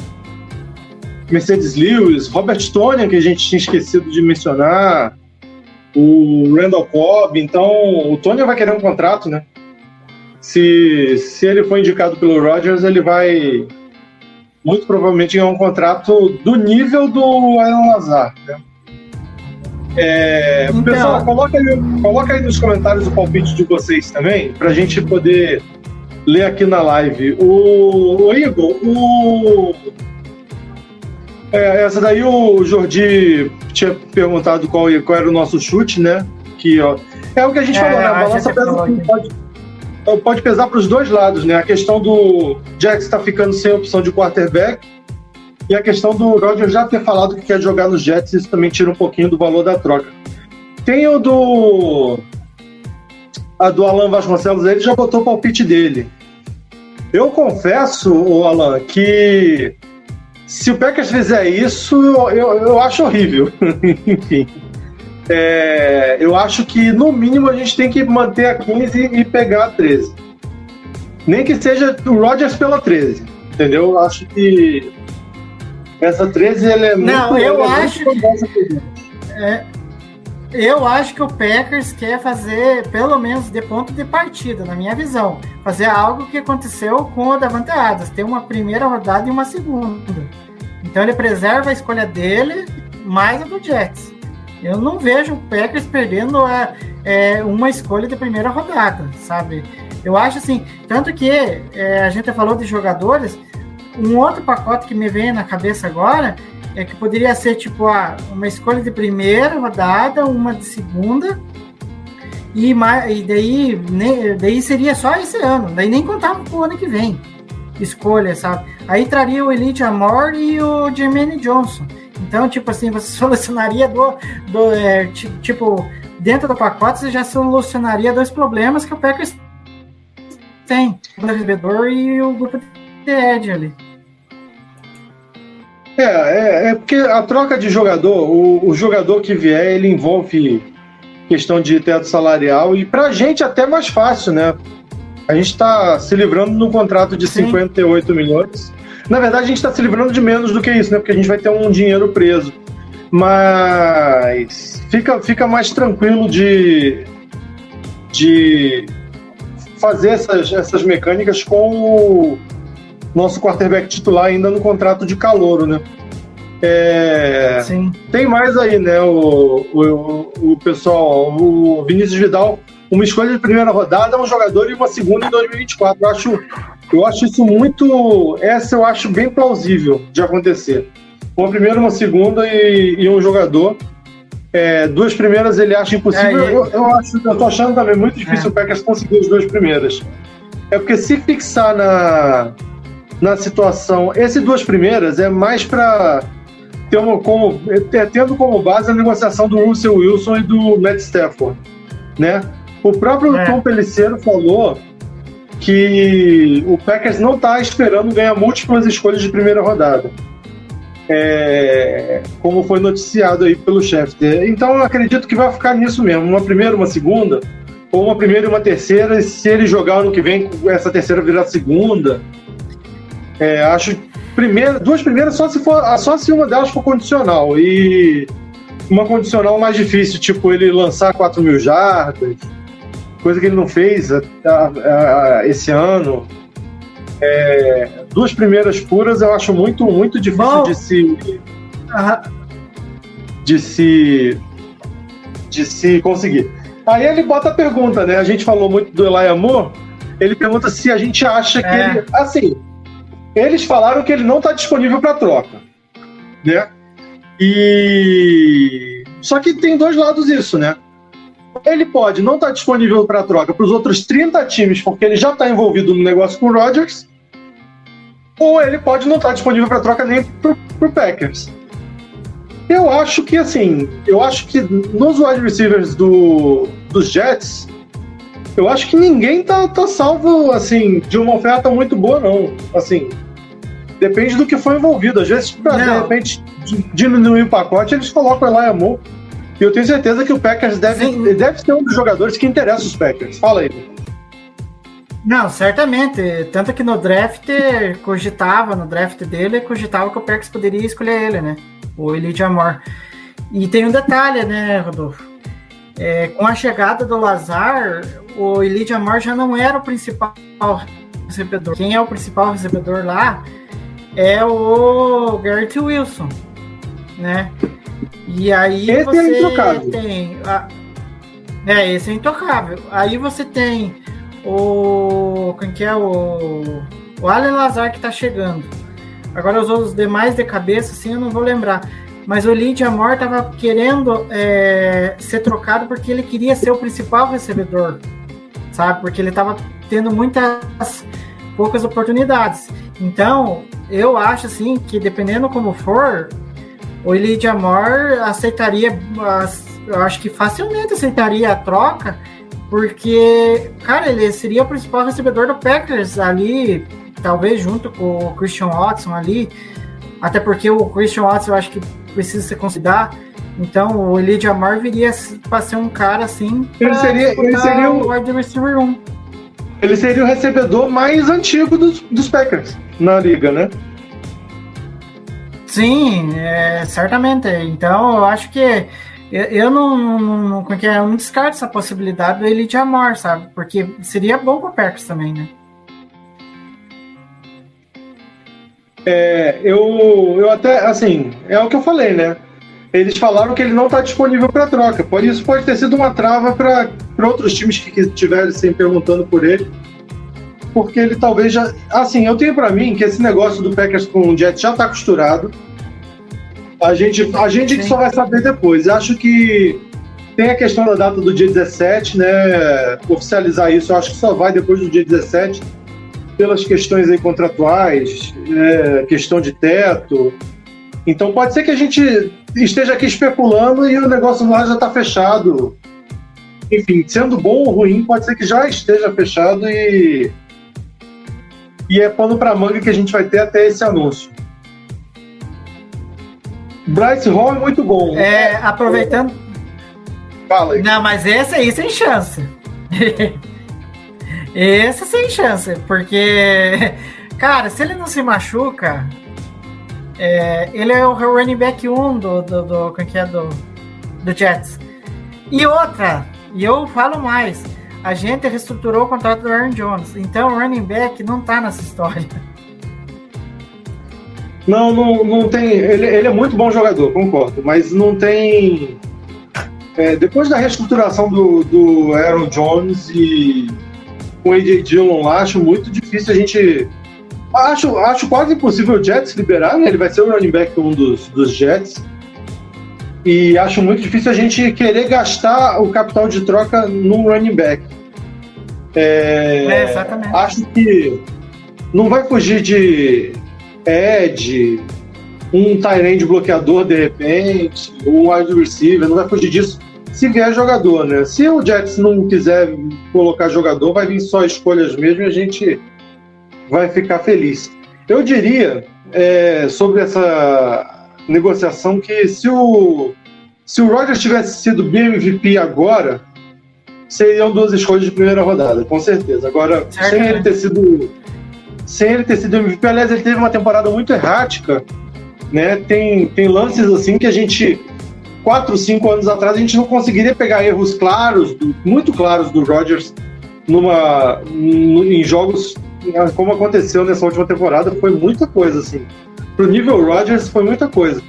Mercedes Lewis, Robert Tonian, que a gente tinha esquecido de mencionar, o Randall Cobb. Então, o Tonian vai querer um contrato, né? Se, se ele for indicado pelo Rodgers, ele vai muito provavelmente ganhar um contrato do nível do Alan Lazar. Né? É,
Então-
Pessoal, coloca aí, coloca aí nos comentários o palpite de vocês também, para a gente poder ler aqui na live. O, o Igor, o. É, essa daí o Jordi tinha perguntado qual, qual era o nosso chute, né? Que ó, é o que a gente
É,
falou, né? A balança pesa, pode, pode pesar para os dois lados, né? A questão do Jax está ficando sem opção de quarterback e a questão do Roger já ter falado que quer jogar nos Jets, isso também tira um pouquinho do valor da troca. Tem o do. A do Alan Vasconcelos, ele já botou o palpite dele. Eu confesso, o Alan, que se o Packers fizer isso, eu, eu acho horrível. Enfim. É, eu acho que, no mínimo, a gente tem que manter a 15 e pegar a 13. Nem que seja o Rodgers pela 13. Entendeu? Eu acho que essa 13 ele é
Não,
muito.
eu
ela é
Eu acho que o Packers quer fazer, pelo menos de ponto de partida, na minha visão. Fazer algo que aconteceu com o Davante Adams. Ter uma primeira rodada e uma segunda. Então ele preserva a escolha dele, mais a do Jets. Eu não vejo o Packers perdendo a, é, uma escolha de primeira rodada, sabe? Eu acho assim, tanto que é, a gente falou de jogadores, um outro pacote que me vem na cabeça agora é que poderia ser tipo ah, uma escolha de primeira rodada, uma de segunda, e, e daí, ne, daí seria só esse ano, daí nem contava pro ano que vem. Escolha, sabe? Aí traria o Elite Amor e o Jermaine Johnson. Então, tipo assim, você solucionaria do, do é, tipo, dentro do pacote, você já solucionaria dois problemas que o Packers tem: o recebedor e o grupo de Ed ali.
É, é, é porque a troca de jogador, o, o, jogador que vier, ele envolve questão de teto salarial e pra gente até mais fácil, né? A gente está se livrando no contrato de Sim. 58 milhões. Na verdade, a gente está se livrando de menos do que isso, né? Porque a gente vai ter um dinheiro preso. Mas fica, fica mais tranquilo de, de fazer essas, essas mecânicas com o nosso quarterback titular ainda no contrato de calouro, né? É,
Sim.
Tem mais aí, né? O, o, o pessoal, o Vinícius Vidal, uma escolha de primeira rodada, um jogador e uma segunda em 2024. Eu acho, eu acho isso muito. Essa eu acho bem plausível de acontecer. Uma primeira, uma segunda e, e um jogador. É, duas primeiras ele acha impossível.
É,
eu, eu, acho, eu tô achando também muito difícil
É.
o Packers conseguir as duas primeiras. É porque se fixar na, na situação, essas duas primeiras é mais para ter uma, como, é, tendo como base a negociação do Russell Wilson e do Matt Stafford, né? O próprio
É.
Tom Pelliceiro falou que o Packers não está esperando ganhar múltiplas escolhas de primeira rodada. É, como foi noticiado aí pelo Schefter. Então eu acredito que vai ficar nisso mesmo, uma primeira, uma segunda, ou uma primeira e uma terceira, e se ele jogar ano que vem, essa terceira virar segunda. É, acho primeira, duas primeiras só se for, só se uma delas for condicional e uma condicional mais difícil, tipo ele lançar 4 mil jardas, coisa que ele não fez a, a, a, esse ano. É, duas primeiras puras eu acho muito muito difícil
Bom.
de se
Ah,
de se de se conseguir. Aí ele bota a pergunta, né? A gente falou muito do Eli Amor. Ele pergunta se a gente acha que
É.
ele. Assim, eles falaram que ele não está disponível para troca, né? E só que tem dois lados isso, né? Ele pode não estar disponível para troca para os outros 30 times, porque ele já está envolvido no negócio com o Rodgers, ou ele pode não estar disponível para troca nem para o Packers. Eu acho que, assim, eu acho que nos wide receivers do, dos Jets, eu acho que ninguém tá, tá salvo, assim, de uma oferta muito boa, não. Assim, depende do que foi envolvido. Às vezes, pra, de repente, di- diminuir o pacote, eles colocam Eli Amor. E eu tenho certeza que o Packers deve,
Sim.
deve ser um dos jogadores que interessa os Packers. Fala aí.
Não, certamente. Tanto que no draft cogitava, no draft dele, cogitava que o Packers poderia escolher ele, né? O Elijah Moore. E tem um detalhe, né, Rodolfo? É, com a chegada do Lazar, o Elijah Moore já não era o principal recebedor. Quem é o principal recebedor lá é o Garrett Wilson, né? E aí
Esse é
você
intocável.
tem... a- é, esse é intocável. Aí você tem o... Quem que é? O, o Allen Lazar que tá chegando. Agora os outros demais de cabeça, assim, eu não vou lembrar. Mas o Lydia Moore tava querendo é, ser trocado porque ele queria ser o principal recebedor, sabe? Porque ele tava tendo muitas poucas oportunidades. Então, eu acho assim que dependendo como for, o Elijah Moore aceitaria, eu acho que facilmente aceitaria a troca, porque, cara, ele seria o principal recebedor do Packers ali, talvez junto com o Christian Watson ali, até porque o Christian Watson eu acho que precisa se considerar. Então o Elijah Moore viria para ser um cara assim.
Ele seria- ele seria o-
o wide receiver 1.
Ele seria o recebedor mais antigo dos, dos Packers na liga, né?
Sim, é, certamente. Então, eu acho que eu, eu não, não, não, é é? Eu não descarto essa possibilidade do Elijah Moore, sabe? Porque seria bom pro Packers também, né?
É, eu, eu até, assim, é o que eu falei, né? Eles falaram que ele não está disponível para troca. Por isso pode ter sido uma trava para outros times que estivessem perguntando por ele. Porque ele talvez já. Assim, eu tenho para mim que esse negócio do Packers com o Jets já está costurado. A gente, a gente só vai saber depois. Acho que tem a questão da data do dia 17, né? Oficializar isso, eu acho que só vai depois do dia 17 pelas questões aí contratuais, é, questão de teto. Então pode ser que a gente esteja aqui especulando e o negócio lá já está fechado. Enfim, sendo bom ou ruim, pode ser que já esteja fechado e e é pano para manga que a gente vai ter até esse anúncio. Bryce Hall é muito bom.
É, aproveitando.
Fala aí.
Não, mas esse aí sem chance. esse sem chance, porque, cara, se ele não se machuca, é, ele é o running back 1 do, do, do, é é, do, do Jets. E outra, e eu falo mais, a gente reestruturou o contrato do Aaron Jones, então o running back não tá nessa história.
Não, não, não tem. Ele, ele é muito bom jogador, concordo, mas não tem. é, depois da reestruturação do, do Aaron Jones e com o AJ Dillon lá, acho muito difícil a gente. Acho, acho quase impossível o Jets liberar, né? Ele vai ser o running back um dos, dos Jets. E acho muito difícil a gente querer gastar o capital de troca num running back. É,
É, exatamente.
Acho que não vai fugir de Ed, um Tyrande bloqueador de repente, um wide receiver, não vai fugir disso se vier jogador, né? Se o Jets não quiser colocar jogador, vai vir só escolhas mesmo e a gente vai ficar feliz. Eu diria é, sobre essa negociação que se o se o Rodgers tivesse sido BMVP agora, seriam duas escolhas de primeira rodada, com certeza. Agora,
Certo,
sem ele ter sido sem ele ter sido MVP, aliás, ele teve uma temporada muito errática, né? Tem, tem lances assim que a gente, quatro, cinco anos atrás, a gente não conseguiria pegar erros claros, muito claros do Rodgers numa, em jogos como aconteceu nessa última temporada, foi muita coisa, assim. Pro nível Rodgers, foi muita coisa.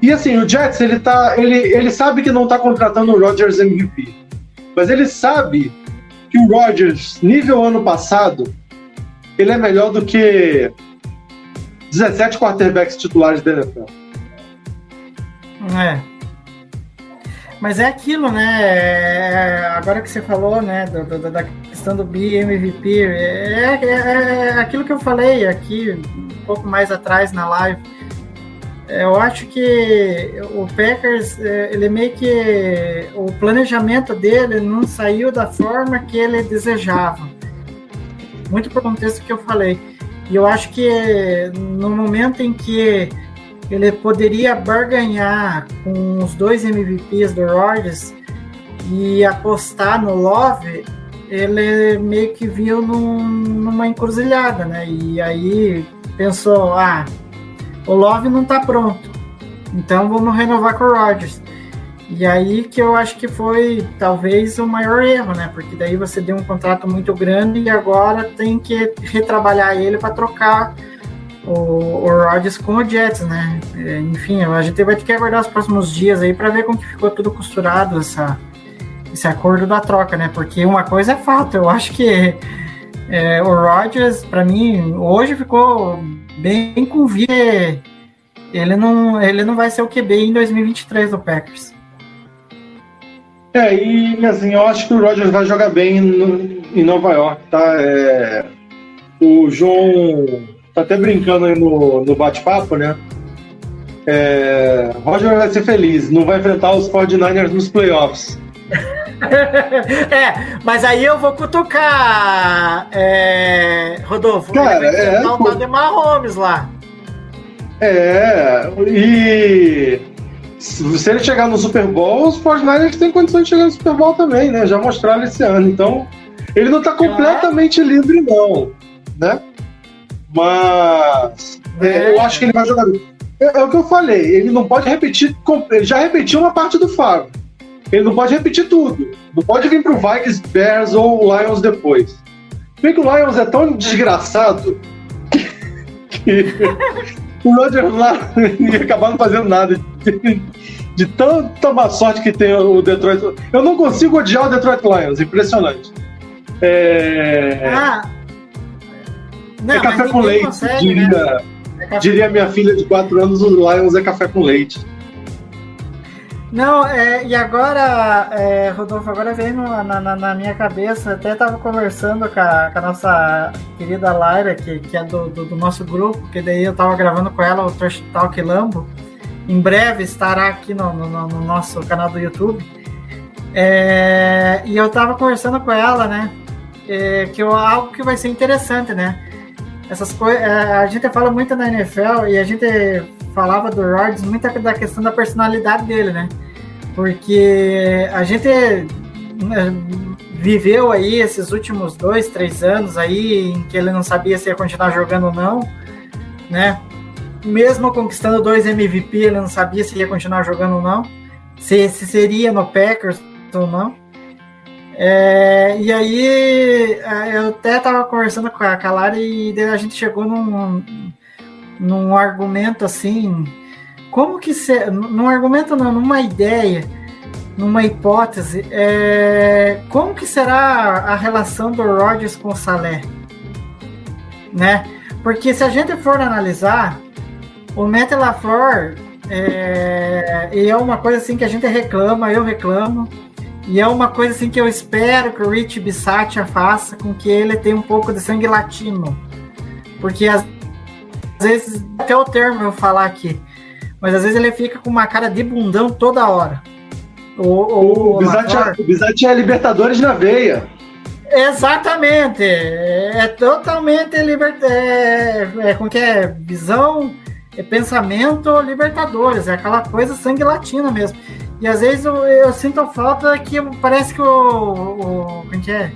E assim, o Jets, ele, tá, ele, ele sabe que não tá contratando o Rodgers MVP, mas ele sabe que o Rodgers, nível ano passado, ele é melhor do que 17 quarterbacks titulares da NFL.
É. Mas é aquilo, né? É, Agora que você falou, né, do- do- da questão do BMVP, é, é, é aquilo que eu falei aqui um pouco mais atrás na live. Eu acho que o Packers, é, ele meio que o planejamento dele não saiu da forma que ele desejava. Muito por contexto que eu falei. E eu acho que no momento em que ele poderia barganhar com os dois MVPs do Rodgers e apostar no Love, ele meio que viu num, numa encruzilhada, né? E aí pensou, ah, o Love não tá pronto, então vamos renovar com o Rodgers. E aí que eu acho que foi talvez o maior erro, né? Porque daí você deu um contrato muito grande e agora tem que retrabalhar ele para trocar o, o Rodgers com o Jets, né? É, enfim, a gente vai ter que aguardar os próximos dias aí para ver como que ficou tudo costurado essa, esse acordo da troca, né? Porque uma coisa é fato, eu acho que é, o Rodgers, para mim, hoje ficou bem com ele não, ele não vai ser o QB em 2023 do Packers.
É, e assim, eu acho que o Rodgers vai jogar bem no, em Nova York, tá? É, o João tá até brincando aí no, no bate-papo, né? É, Roger vai ser feliz, não vai enfrentar os 49ers nos playoffs.
é, mas aí eu vou cutucar, é, Rodolfo.
Cara, é,
o pô... Mahomes lá.
É, e se ele chegar no Super Bowl, os 49ers têm condições de chegar no Super Bowl também, né? Já mostraram esse ano. Então, ele não tá completamente é. livre, não, né? Mas é, eu acho que ele vai jogar. É, é, o que eu falei, ele não pode repetir. Ele já repetiu uma parte do Fábio. Ele não pode repetir tudo. Não pode vir pro Vikings, Bears ou Lions depois. Bem que o Lions é tão desgraçado que, o Roger lá ia acabar não fazendo nada. De, de tanta má sorte que tem o Detroit. Eu não consigo odiar o Detroit Lions, impressionante. É... Ah, não, é café com leite, consegue, diria, né? é diria minha filha de 4 anos, o Lions é café com leite.
Não, é, e agora, é, Rodolfo, agora veio na, na, na, minha cabeça, até estava conversando com a, com a, nossa querida Laira, que, que é do, do, do, nosso grupo, que daí eu estava gravando com ela o Trash Talk Lambo. Em breve estará aqui no, no, no nosso canal do YouTube. É, e eu estava conversando com ela, né? É, que eu, algo que vai ser interessante, né? Essas coisas. É, a gente fala muito na NFL e a gente falava do Rodgers muito da questão da personalidade dele, né? Porque a gente né, viveu aí esses últimos dois, três anos aí em que ele não sabia se ia continuar jogando ou não, né? Mesmo conquistando dois MVP, ele não sabia se ia continuar jogando ou não, se, se seria no Packers ou não. É, e aí é, eu até estava conversando com a Calari e a gente chegou num, num argumento assim, como que se, num argumento não, numa ideia, numa hipótese, é, como que será a relação do Rodgers com o Salé, né? Porque se a gente for analisar, o Matt LaFleur é, é uma coisa assim que a gente reclama, eu reclamo, e é uma coisa assim que eu espero que o Rich Bisaccia faça com que ele tenha um pouco de sangue latino. Porque às, às vezes, até o termo eu falar aqui, mas às vezes ele fica com uma cara de bundão toda hora.
O, o, o, Bisaccia, é Libertadores na veia.
Exatamente. É, é totalmente liber, é, é, como que é? Visão, é pensamento Libertadores. É aquela coisa sangue latino mesmo. E às vezes eu, eu sinto falta que parece que o. o é que é?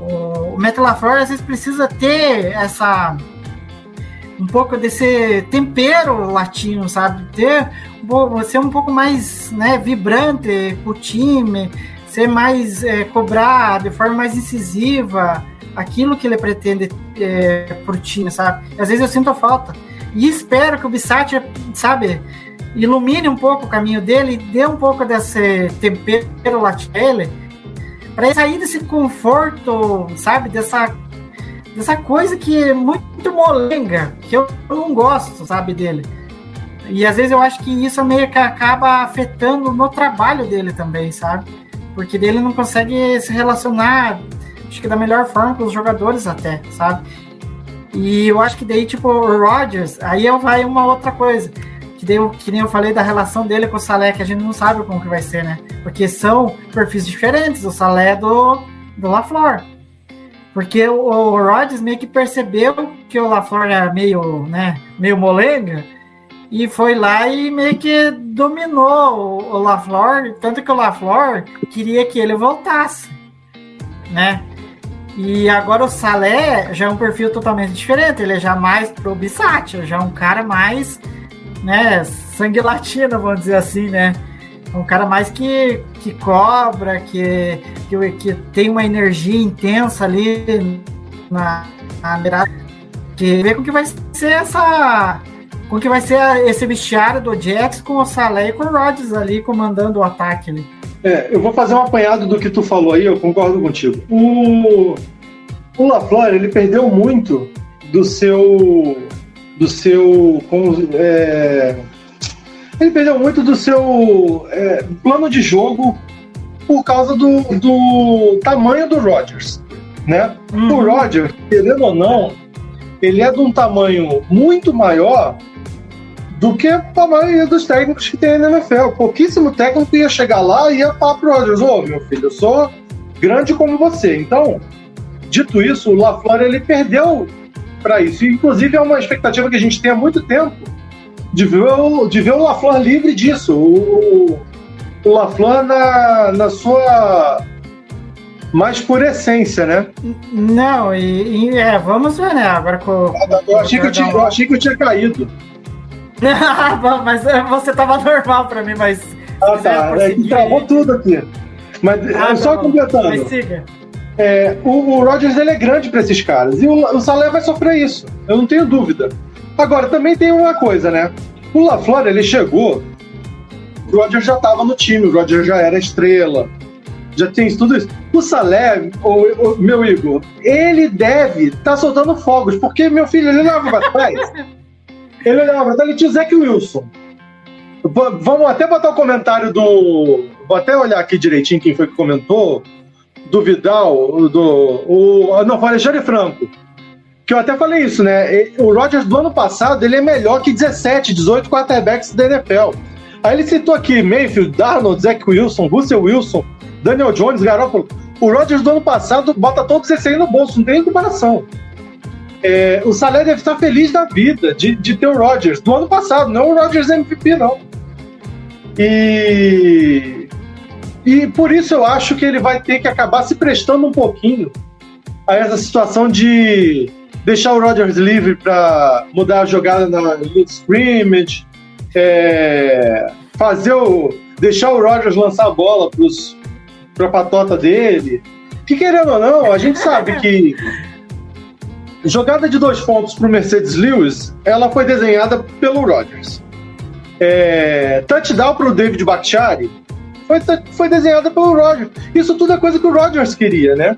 O, o Metal às vezes precisa ter essa. Um pouco desse tempero latino, sabe? Ter ser um pouco mais né, vibrante com o time, ser mais. É, cobrar de forma mais incisiva aquilo que ele pretende é, pro time, sabe? Às vezes eu sinto falta. E espero que o Bissat, sabe, ilumine um pouco o caminho dele, dê um pouco desse tempero latele, para ele sair desse conforto, sabe, dessa dessa coisa que é muito molenga, que eu não gosto, sabe, dele. E às vezes eu acho que isso meio que acaba afetando no trabalho dele também, sabe? Porque dele não consegue se relacionar, acho que da melhor forma com os jogadores até, sabe? E eu acho que daí, tipo, o Rodgers, aí vai uma outra coisa que, que nem eu falei da relação dele com o Salé, que a gente não sabe como que vai ser, né? Porque são perfis diferentes, o Salé é do, do LaFleur. Porque o, o Rodgers meio que percebeu que o LaFleur era meio, né, meio molenga, e foi lá e meio que dominou o, o LaFleur, tanto que o LaFleur queria que ele voltasse. né? E agora o Salé já é um perfil totalmente diferente, ele é já mais pro Bissátil, já é um cara mais, né, sangue latino, vamos dizer assim, né? Um cara mais que, que cobra, que, que, que tem uma energia intensa ali na, na mirada. Que vê como que vai ser essa. Como que vai ser esse vestiário do Jax com o Salé e com o Rodgers ali comandando o ataque ali.
É, eu vou fazer um apanhado do que tu falou aí, eu concordo contigo. O, o LaFleur, ele perdeu muito do seu. Do seu. com- é, ele perdeu muito do seu é, plano de jogo por causa do, do tamanho do Rodgers, né? O Rodgers, querendo ou não, ele é de um tamanho muito maior do que a maioria dos técnicos que tem na NFL. Pouquíssimo técnico ia chegar lá e ia falar pro Rodgers, ô meu filho, eu sou grande como você. Então, dito isso, o LaFleur ele perdeu para isso. E, inclusive é uma expectativa que a gente tem há muito tempo de ver o, de ver o LaFleur livre disso. O, o LaFleur na, na sua mais pura essência, né?
Não, e, e, é, vamos ver, né? Agora com.
Eu achei que eu tinha, eu achei que eu tinha caído.
mas é, você tava normal pra mim, mas.
Ah, tá. É travou tudo aqui. Mas
Ah,
é, só
bom.
completando.
Mas siga.
É, o, o Rodgers ele é grande para esses caras. E o, o Salé vai sofrer isso. Eu não tenho dúvida. Agora, também tem uma coisa, né? O LaFleur, ele chegou. O Rodgers já estava no time, o Rodgers já era estrela. Já tem tudo isso. O Salé, o, o- meu Igor, ele deve estar soltando fogos, porque meu filho, ele olhava para trás. ele olhava para trás, ele tinha o Zac Wilson. V- Vamos até botar o comentário do. Vou até olhar aqui direitinho quem foi que comentou do Vidal, do. O, não, foi o Alexandre Franco. Que eu até falei isso, né? O Rodgers do ano passado ele é melhor que 17, 18 quarterbacks da NFL. Aí ele citou aqui Mayfield, Darnold, Zach Wilson, Russell Wilson, Daniel Jones, Garoppolo. O Rodgers do ano passado bota todos esses aí no bolso, não tem comparação. É, o Salé deve estar feliz da vida de, de ter o Rodgers do ano passado, não o Rodgers MVP, não. E e por isso eu acho que ele vai ter que acabar se prestando um pouquinho a essa situação de deixar o Rodgers livre para mudar a jogada na linha scrimmage, é, fazer o. deixar o Rodgers lançar a bola para a patota dele. Que querendo ou não, a gente sabe que jogada de dois pontos para o Mercedes Lewis, ela foi desenhada pelo Rodgers. É, touchdown para o David Bakhtiari foi, foi desenhada pelo Rodgers. Isso tudo é coisa que o Rodgers queria, né?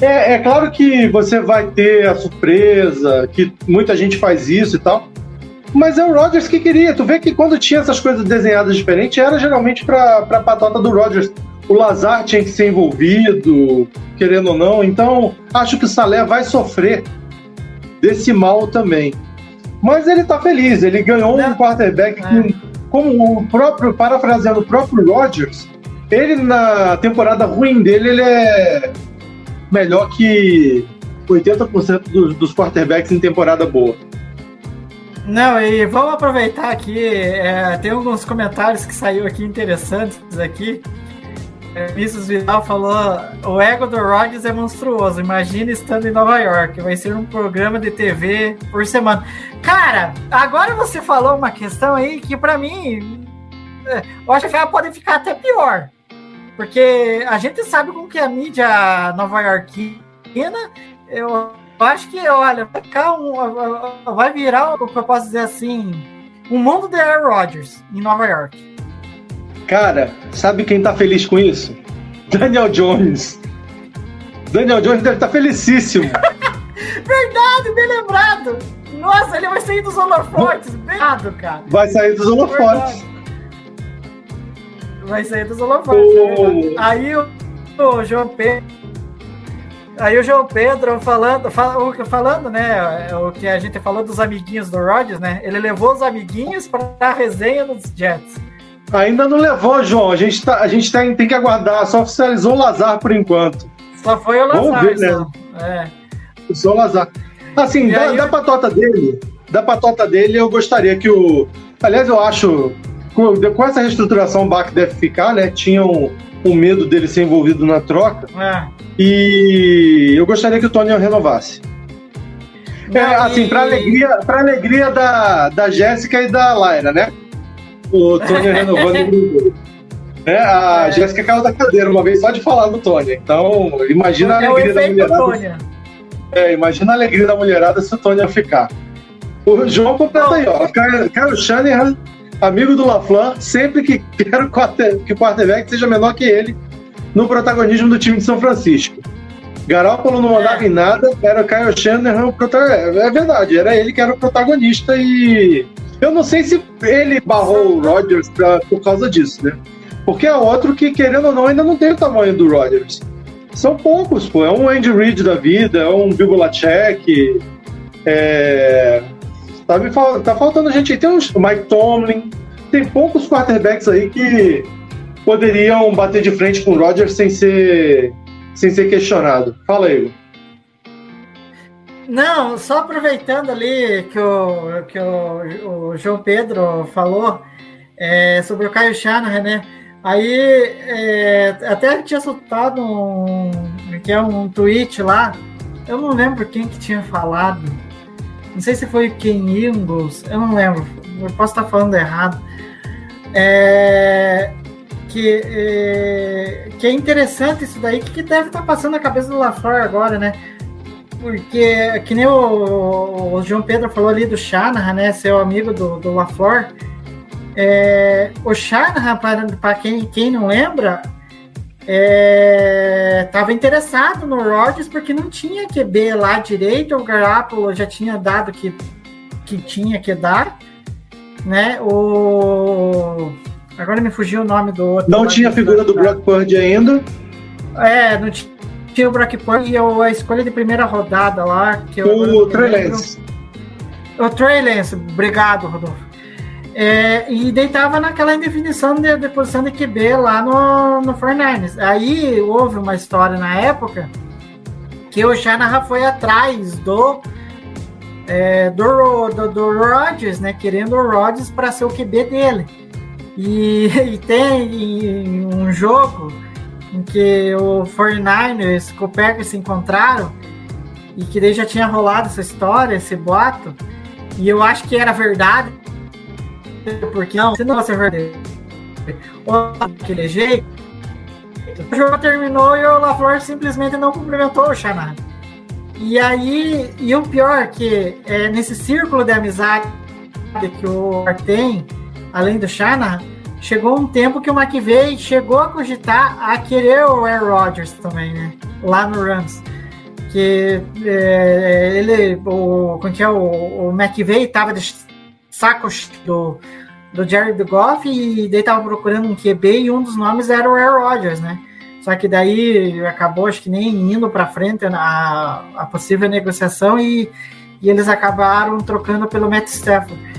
É, é claro que você vai ter a surpresa, que muita gente faz isso e tal, mas é o Rodgers que queria. Tu vê que quando tinha essas coisas desenhadas diferentes, era geralmente para a patota do Rodgers. O Lazar tinha que ser envolvido, querendo ou não. Então, acho que o Salé vai sofrer desse mal também. Mas ele tá feliz, ele ganhou um
Não.
quarterback
É.
que, como o próprio, parafraseando o próprio Rodgers, ele na temporada ruim dele, ele é melhor que 80% dos, dos quarterbacks em temporada boa.
Não, e vamos aproveitar aqui, é, tem alguns comentários que saiu aqui interessantes aqui. Vinícius Vidal falou: o ego do Rodgers é monstruoso. Imagina estando em Nova York. Vai ser um programa de TV por semana. Cara, agora você falou uma questão aí que pra mim é, eu acho que ela pode ficar até pior. Porque a gente sabe como que a mídia nova iorquina. Eu acho que, olha, vai, ficar um, vai virar, o que eu posso dizer assim, um mundo de Aaron Rodgers em Nova York.
Cara, sabe quem tá feliz com isso? Daniel Jones. Daniel Jones deve estar felicíssimo.
Verdade, bem lembrado. Nossa, ele vai sair dos holofotes. Lembrado, cara.
Vai sair dos holofotes.
Vai sair dos holofotes.
Oh.
é verdade. Aí o, o João Pedro. Aí o João Pedro falando, fala- o- falando, né? O que a gente falou dos amiguinhos do Rodgers, né? Ele levou os amiguinhos para a resenha nos Jets.
Ainda não levou, João. A gente, tá, a gente tem, tem que aguardar. Só oficializou o Lazar por enquanto.
Só foi o
Vamos
Lazar.
ver, né?
só. É.
Só o Lazar. Assim,
E
da,
aí
da patota dele, da patota dele, eu gostaria que o. Aliás, eu acho com, com essa reestruturação o Bach deve ficar, né? Tinham um medo dele ser envolvido na troca.
É.
E eu gostaria que o Tony renovasse. É, assim, pra alegria, pra alegria da, da Jéssica e da Laira, né? O Tony renovando o grupo. Né? A
É.
Jéssica caiu da cadeira uma vez só de falar do Tony. Então, imagina a
É o
alegria da mulherada.
Tônia.
É, imagina a alegria da mulherada se o Tony ficar. O João completa aí, ó. Caio Caio Shanahan, amigo do LaFlan, sempre que quer que o quarterback seja menor que ele no protagonismo do time de São Francisco. Garoppolo não mandava
É.
em nada, era o Kyle Shanahan o protagonista. É verdade, era ele que era o protagonista e eu não sei se ele barrou o Rodgers pra- por causa disso, né? Porque é outro que, querendo ou não, ainda não tem o tamanho do Rodgers. São poucos, pô. É um Andy Reid da vida, é um Bill Belichick. É... Tá, me fal- tá faltando gente. Tem uns Mike Tomlin. Tem poucos quarterbacks aí que poderiam bater de frente com o Rodgers sem ser, sem ser questionado. Fala aí.
Não, só aproveitando ali que o, que o, o João Pedro falou é, sobre o Caio Shanahan, né? Aí é, até tinha soltado um, que é um tweet lá, eu não lembro quem que tinha falado, não sei se foi Ken Ingles, eu não lembro, eu posso estar falando errado. É, que, é, que é interessante isso daí, que, que deve estar passando na cabeça do LaFleur agora, né? Porque, que nem o, o João Pedro falou ali do Shanahan, né? Seu amigo do, do LaFleur. É, o Shanahan, para quem, quem não lembra, estava interessado no Rodgers porque não tinha QB lá direito. O Garoppolo já tinha dado que, que tinha que dar, né? O agora me fugiu o nome do outro.
Não tinha a figura do Brock Purdy ainda.
É, não ti- tinha o Purdy e o- a escolha de primeira rodada lá. Que eu agora
O Trey. Lance.
O Trey Lance, obrigado, Rodolfo. É, e deitava naquela indefinição de, de posição de QB lá no, no 49ers. Aí houve uma história na época que o Shanahan foi atrás do é, do, do, do Rodgers, né? Querendo o Rodgers para ser o QB dele. E, e tem um jogo em que o 49ers e o Packers se encontraram e que daí já tinha rolado essa história, esse boato, e eu acho que era verdade, porque não, se não fosse verdade, ou daquele jeito, o jogo terminou e o LaFleur simplesmente não cumprimentou o Shanahan. E aí, e o pior que é, nesse círculo de amizade que o Ar tem, além do Shanahan, chegou um tempo que o McVeigh chegou a cogitar a querer o Aaron Rodgers também, né? Lá no Rams. Que é, ele, o, como que é, o, o McVeigh tava de saco do, do Jared Goff e daí tava procurando um QB e um dos nomes era o Aaron Rodgers, né? Só que daí acabou, acho que nem indo para frente a, a possível negociação e, e eles acabaram trocando pelo Matt Stafford.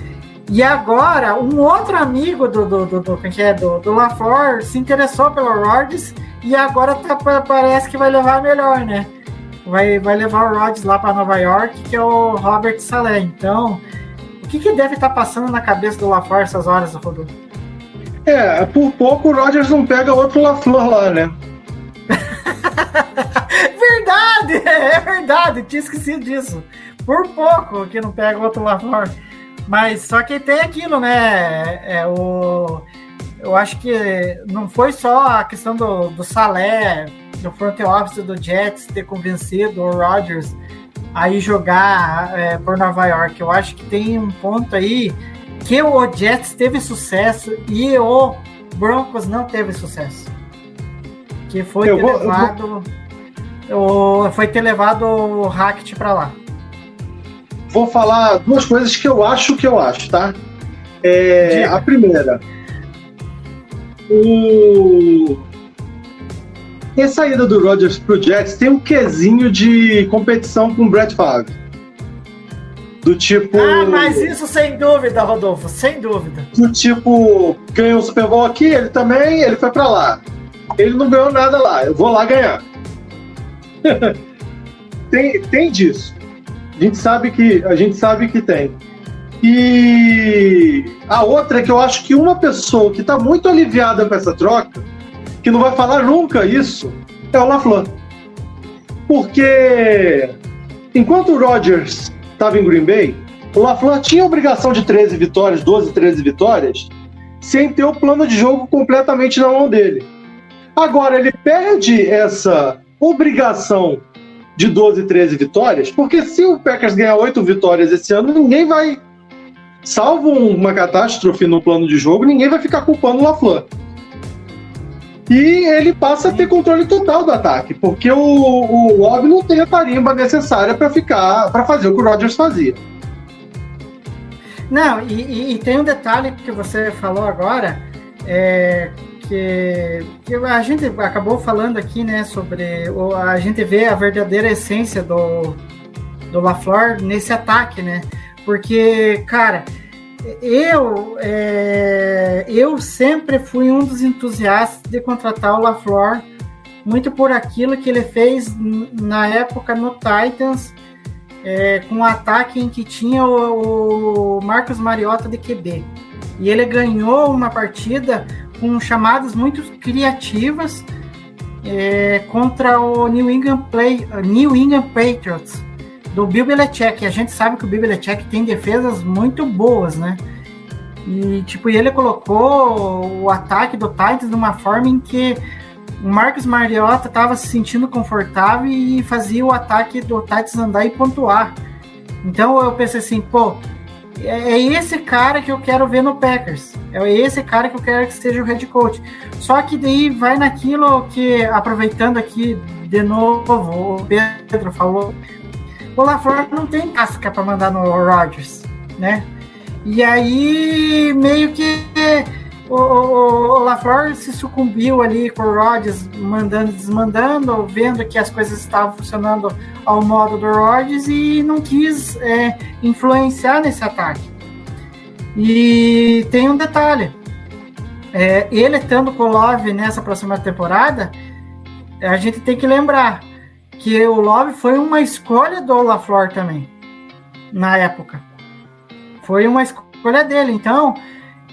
E agora, um outro amigo do, do, do, do, que é, do, do LaFleur se interessou pelo Rodgers e agora tá, parece que vai levar melhor, né? Vai, vai levar o Rodgers lá para Nova York, que é o Robert Saleh. Então, o que, que deve estar tá passando na cabeça do LaFleur essas horas, Rodolfo?
É, por pouco o Rodgers não pega outro LaFleur lá, né?
verdade, é verdade, tinha esquecido disso. Por pouco que não pega outro LaFleur. Mas só que tem aquilo, né? É, o, eu acho que não foi só a questão do, do Salé, do front office do Jets ter convencido o Rodgers a ir jogar é, por Nova York. Eu acho que tem um ponto aí que o Jets teve sucesso e o Broncos não teve sucesso. Que foi
Eu
ter
vou-
levado. o- foi ter levado o Hackett para lá.
Vou falar duas coisas que eu acho que eu acho, tá? É,
Diga.
a primeira, o... A saída do Rodgers pro Jets tem um quesinho de competição com o Brett Favre. Do tipo.
Ah, mas isso sem dúvida, Rodolfo, sem dúvida.
Do tipo, ganhou o Super Bowl aqui, ele também, ele foi pra lá. Ele não ganhou nada lá, eu vou lá ganhar. tem, tem disso. A gente sabe que, a gente sabe que tem. E a outra é que eu acho que uma pessoa que está muito aliviada com essa troca, que não vai falar nunca isso, é o LaFleur. Porque enquanto o Rodgers estava em Green Bay, o LaFleur tinha a obrigação de 13 vitórias, 12, 13 vitórias, sem ter o plano de jogo completamente na mão dele. Agora, ele perde essa obrigação de 12, 13 vitórias, porque se o Packers ganhar 8 vitórias esse ano, ninguém vai, salvo uma catástrofe no plano de jogo, ninguém vai ficar culpando o LaFleur. E ele passa a ter controle total do ataque, porque o, o Love não tem a tarimba necessária para ficar, para fazer o que o Rodgers fazia.
Não, e, e, e, tem um detalhe que você falou agora, é, que, que, a gente acabou falando aqui, né, sobre a gente vê a verdadeira essência do, do LaFleur nesse ataque, né? Porque, cara, eu, é, eu sempre fui um dos entusiastas de contratar o LaFleur, muito por aquilo que ele fez na época no Titans, é, com um ataque em que tinha o, o Marcos Mariota de QB. E ele ganhou uma partida com chamadas muito criativas é, contra o New England, Play, New England Patriots do Bill Belichick. A gente sabe que o Bill Belichick tem defesas muito boas, né? E tipo, ele colocou o ataque do Titans de uma forma em que o Marcos Mariota estava se sentindo confortável e fazia o ataque do Titans andar e pontuar. Então eu pensei assim, pô, é, é esse cara que eu quero ver no Packers. É esse cara que eu quero que seja o head coach. Só que daí vai naquilo que, aproveitando aqui de novo, o Pedro falou, o LaFleur não tem casca para mandar no Rodgers, né? E aí meio que o, o, o LaFleur se sucumbiu ali com o Rodgers mandando desmandando, vendo que as coisas estavam funcionando ao modo do Rodgers e não quis é, influenciar nesse ataque. E tem um detalhe: é, ele estando com o Love nessa próxima temporada, a gente tem que lembrar que o Love foi uma escolha do LaFleur também, na época. Foi uma escolha dele. Então,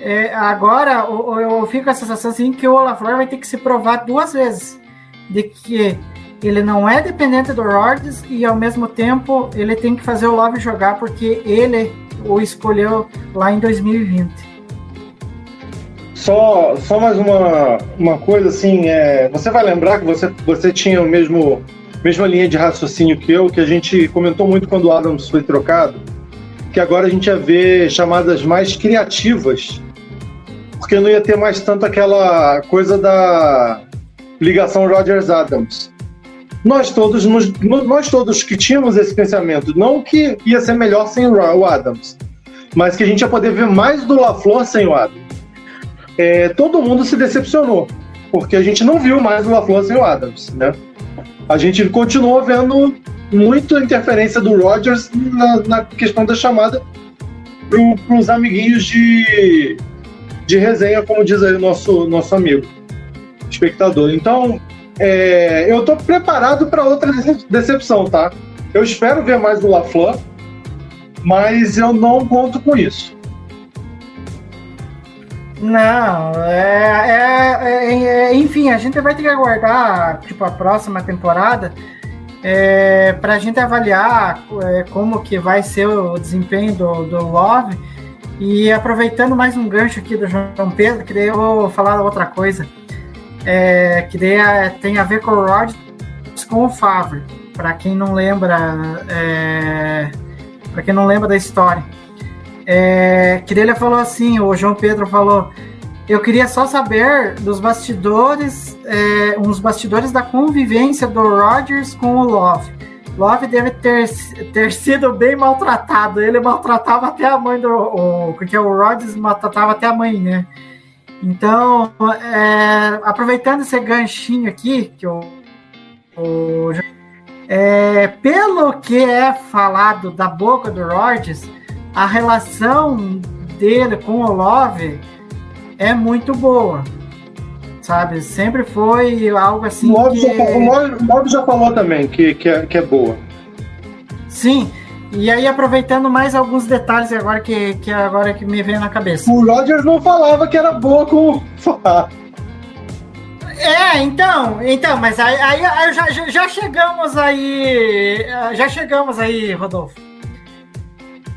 é, agora eu, eu, fico com a sensação assim que o Olafleur vai ter que se provar duas vezes de que ele não é dependente do Rodgers e ao mesmo tempo ele tem que fazer o Love jogar porque ele o escolheu lá em 2020.
Só, só mais uma, uma coisa assim, é, você vai lembrar que você, você tinha o mesmo mesma linha de raciocínio que eu, que a gente comentou muito quando o Adams foi trocado, que agora a gente ia ver chamadas mais criativas porque não ia ter mais tanto aquela coisa da ligação Rogers Adams. Nós todos, nós todos que tínhamos esse pensamento, não que ia ser melhor sem o Adams, mas que a gente ia poder ver mais do LaFleur sem o Adams. É, todo mundo se decepcionou, porque a gente não viu mais o LaFleur sem o Adams, né? A gente continuou vendo muita interferência do Rogers na, na questão da chamada para os amiguinhos de, de resenha, como diz aí o nosso, nosso amigo espectador. Então, é, eu estou preparado para outra decepção, tá? Eu espero ver mais do LaFleur, mas eu não conto com isso.
Não, é, é, é, é enfim, a gente vai ter que aguardar tipo, a próxima temporada é, para a gente avaliar é, como que vai ser o desempenho do, do Love e aproveitando mais um gancho aqui do João Pedro, queria eu falar outra coisa. É, que daí tem a ver com o Rod com o Favre. Para quem não lembra, é, para quem não lembra da história, é, que ele falou assim, o João Pedro falou, eu queria só saber dos bastidores, é, uns bastidores da convivência do Rodgers com o Love. Love deve ter, ter sido bem maltratado. Ele maltratava até a mãe do. O, porque o Rodgers maltratava até a mãe, né? Então, é, aproveitando esse ganchinho aqui, que o, o é, pelo que é falado da boca do Rodgers, a relação dele com o Love é muito boa sabe? Sempre foi algo assim. O
Mob, que... já, o Mob já falou também que, que, é, que é boa.
Sim, E aí, aproveitando mais alguns detalhes agora que, que agora que me veio na cabeça.
O Rodgers não falava que era boa com o
É, então, então, mas aí, aí, já- já chegamos aí, já chegamos aí, Rodolfo.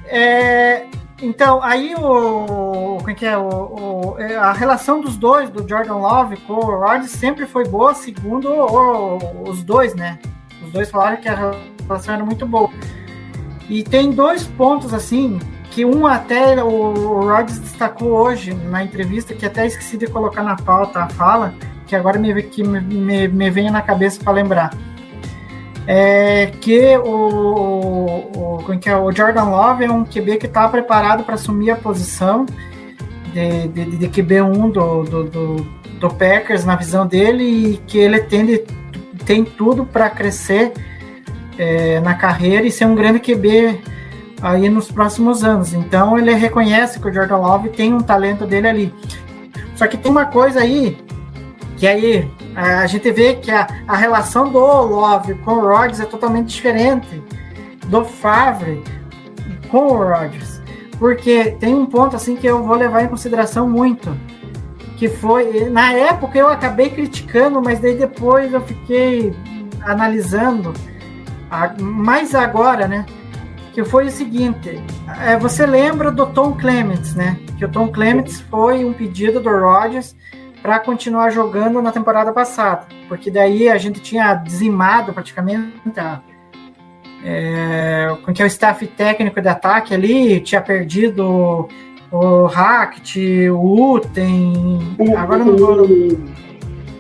É, então, aí o, como é que é, o, o- é, a relação dos dois, do Jordan Love com o Rodgers, sempre foi boa, segundo o- os dois, né? Os dois falaram que a relação era muito boa. E tem dois pontos, assim, que um até o, Rodgers destacou hoje na entrevista, que até esqueci de colocar na pauta a fala, que agora me, que me, me, me vem na cabeça para lembrar. É que o, o, é que é? o Jordan Love é um QB que está preparado para assumir a posição de, de, de QB1 do, do, do, do Packers na visão dele e que ele tem tudo para crescer é, na carreira e ser um grande QB aí nos próximos anos. Então ele reconhece que o Jordan Love tem um talento dele ali. Só que tem uma coisa aí que aí a gente vê que a, a relação do Love com o Rodgers é totalmente diferente do Favre com o Rodgers. Porque tem um ponto assim que eu vou levar em consideração muito. Que foi, na época eu acabei criticando, mas daí depois eu fiquei analisando, mais agora, né? Que foi o seguinte: é, você lembra do Tom Clements, né? Que o Tom Clements foi um pedido do Rodgers para continuar jogando na temporada passada, porque daí a gente tinha dizimado praticamente a, é, com que é o staff técnico de ataque ali, tinha perdido o Hackett, o Uten,
O,
agora não vou...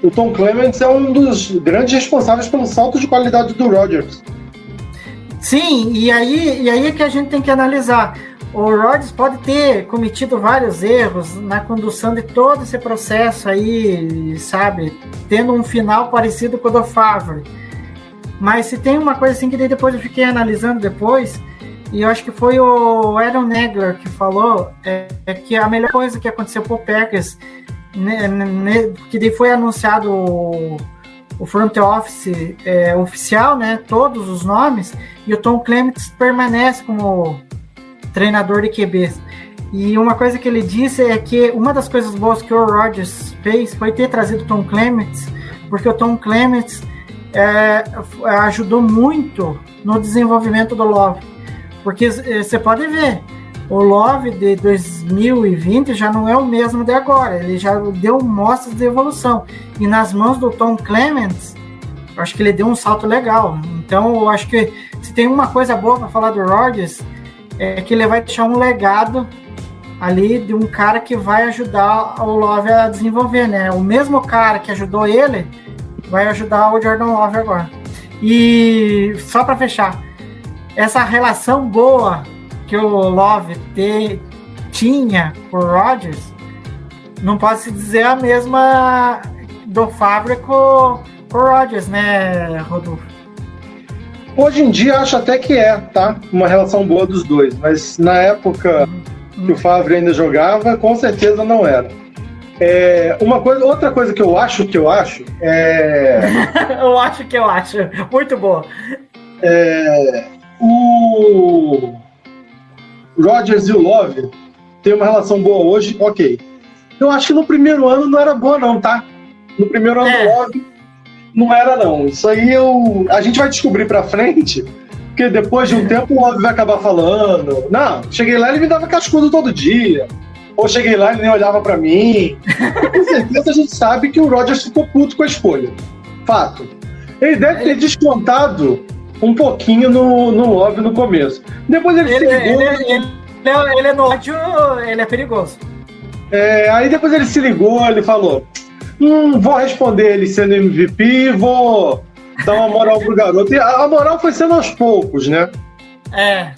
o Tom Clements é um dos grandes responsáveis pelo salto de qualidade do Rodgers.
Sim, e aí, e aí é que a gente tem que analisar. O Rodgers pode ter cometido vários erros na condução de todo esse processo aí, sabe? Tendo um final parecido com o do Favre. Mas se tem uma coisa assim que depois eu fiquei analisando depois, e eu acho que foi o Aaron Negler que falou, é, é que a melhor coisa que aconteceu pro Packers, né, né, que daí foi anunciado o, o front office é, oficial, né? Todos os nomes, e o Tom Clements permanece como treinador de QBs. E uma coisa que ele disse é que uma das coisas boas que o Rodgers fez foi ter trazido o Tom Clements, porque o Tom Clements é, ajudou muito no desenvolvimento do Love. Porque você pode ver, o Love de 2020 já não é o mesmo de agora, ele já deu mostras de evolução. E nas mãos do Tom Clements, acho que ele deu um salto legal. Então, eu acho que se tem uma coisa boa para falar do Rodgers, é que ele vai deixar um legado ali de um cara que vai ajudar o Love a desenvolver, né? O mesmo cara que ajudou ele vai ajudar o Jordan Love agora. E só para fechar, essa relação boa que o Love te, tinha com o Rodgers, não pode se dizer a mesma do Favre com, com o Rodgers, né, Rodolfo?
Hoje em dia acho até que é, tá? Uma relação boa dos dois, mas na época que o Favre ainda jogava, com certeza não era. É, uma coisa, outra coisa que eu acho que eu acho é
eu acho que eu acho. Muito boa.
o Rodgers e o Love têm uma relação boa hoje, ok. Eu acho que no primeiro ano não era boa não, tá? No primeiro ano
É.
do Love não era não. Isso aí eu, a gente vai descobrir pra frente, porque depois de um tempo o Love vai acabar falando. Não, cheguei lá e ele me dava cascudo todo dia. Ou cheguei lá e ele nem olhava pra mim. Com certeza a gente sabe que o Rodgers ficou puto com a escolha. Fato. Ele deve ter descontado um pouquinho no, no Love no começo. Depois ele,
Ele,
se ligou.
ele, ele, é- ele é no ódio, ele é perigoso.
é, aí depois ele se ligou, ele falou: Hum, vou responder ele sendo MVP, vou dar uma moral pro garoto. E a, moral foi sendo aos poucos, né?
É.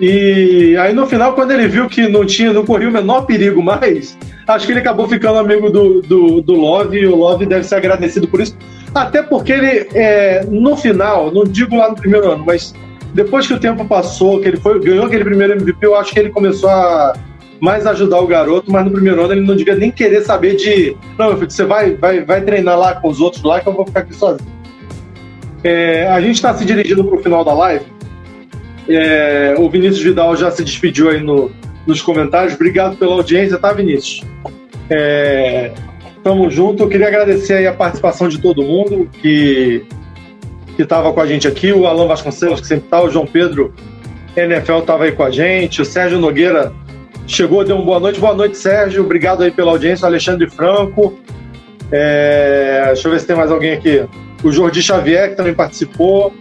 E aí no final, quando ele viu que não tinha, não corria o menor perigo mais, acho que ele acabou ficando amigo do, do, do Love e o Love deve ser agradecido por isso. Até porque ele, é, no final, não digo lá no primeiro ano, mas depois que o tempo passou, que ele foi, ganhou aquele primeiro MVP, eu acho que ele começou a mais ajudar o garoto, mas no primeiro ano ele não devia nem querer saber de. Não, meu filho, você vai, vai, vai treinar lá com os outros lá que eu vou ficar aqui sozinho. É, a gente está se dirigindo para o final da live. É, o Vinícius Vidal já se despediu aí no, nos comentários. Obrigado pela audiência, tá, Vinícius? É, tamo junto. Eu queria agradecer aí a participação de todo mundo que que estava com a gente aqui, o Alan Vasconcelos, que sempre está, o João Pedro NFL estava aí com a gente, o Sérgio Nogueira chegou, deu uma boa noite. Boa noite, Sérgio. Obrigado aí pela audiência. Alexandre Franco. É, deixa eu ver se tem mais alguém aqui. O Jordi Xavier, que também participou.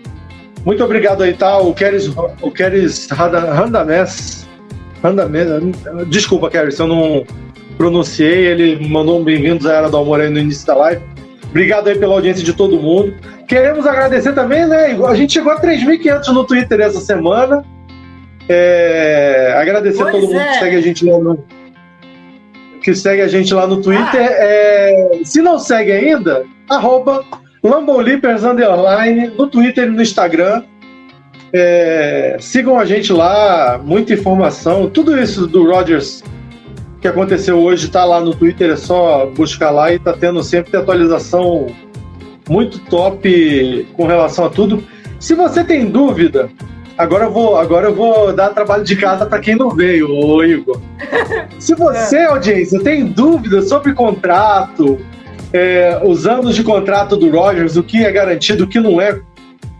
Muito obrigado aí, tá? O Keres, o Keres Randames. Randames. Desculpa, Keres, eu não pronunciei. Ele mandou um bem-vindos à Era do Amor aí no início da live. Obrigado aí pela audiência de todo mundo. Queremos agradecer também, né? A gente chegou a 3.500 no Twitter essa semana. É, agradecer
Pois
a todo mundo
é.
que segue a gente lá no que segue a gente lá no Twitter. É, se não segue ainda, arroba Lambolipers Underline no Twitter e no Instagram. É, sigam a gente lá, muita informação. Tudo isso do Rogers que aconteceu hoje está lá no Twitter, é só buscar lá e tá tendo sempre atualização muito top com relação a tudo. Se você tem dúvida, agora eu vou, agora eu vou dar trabalho de casa para quem não veio, ô Igor. Se você, audiência, tem dúvida sobre contrato, é, os anos de contrato do Rogers, o que é garantido, o que não é,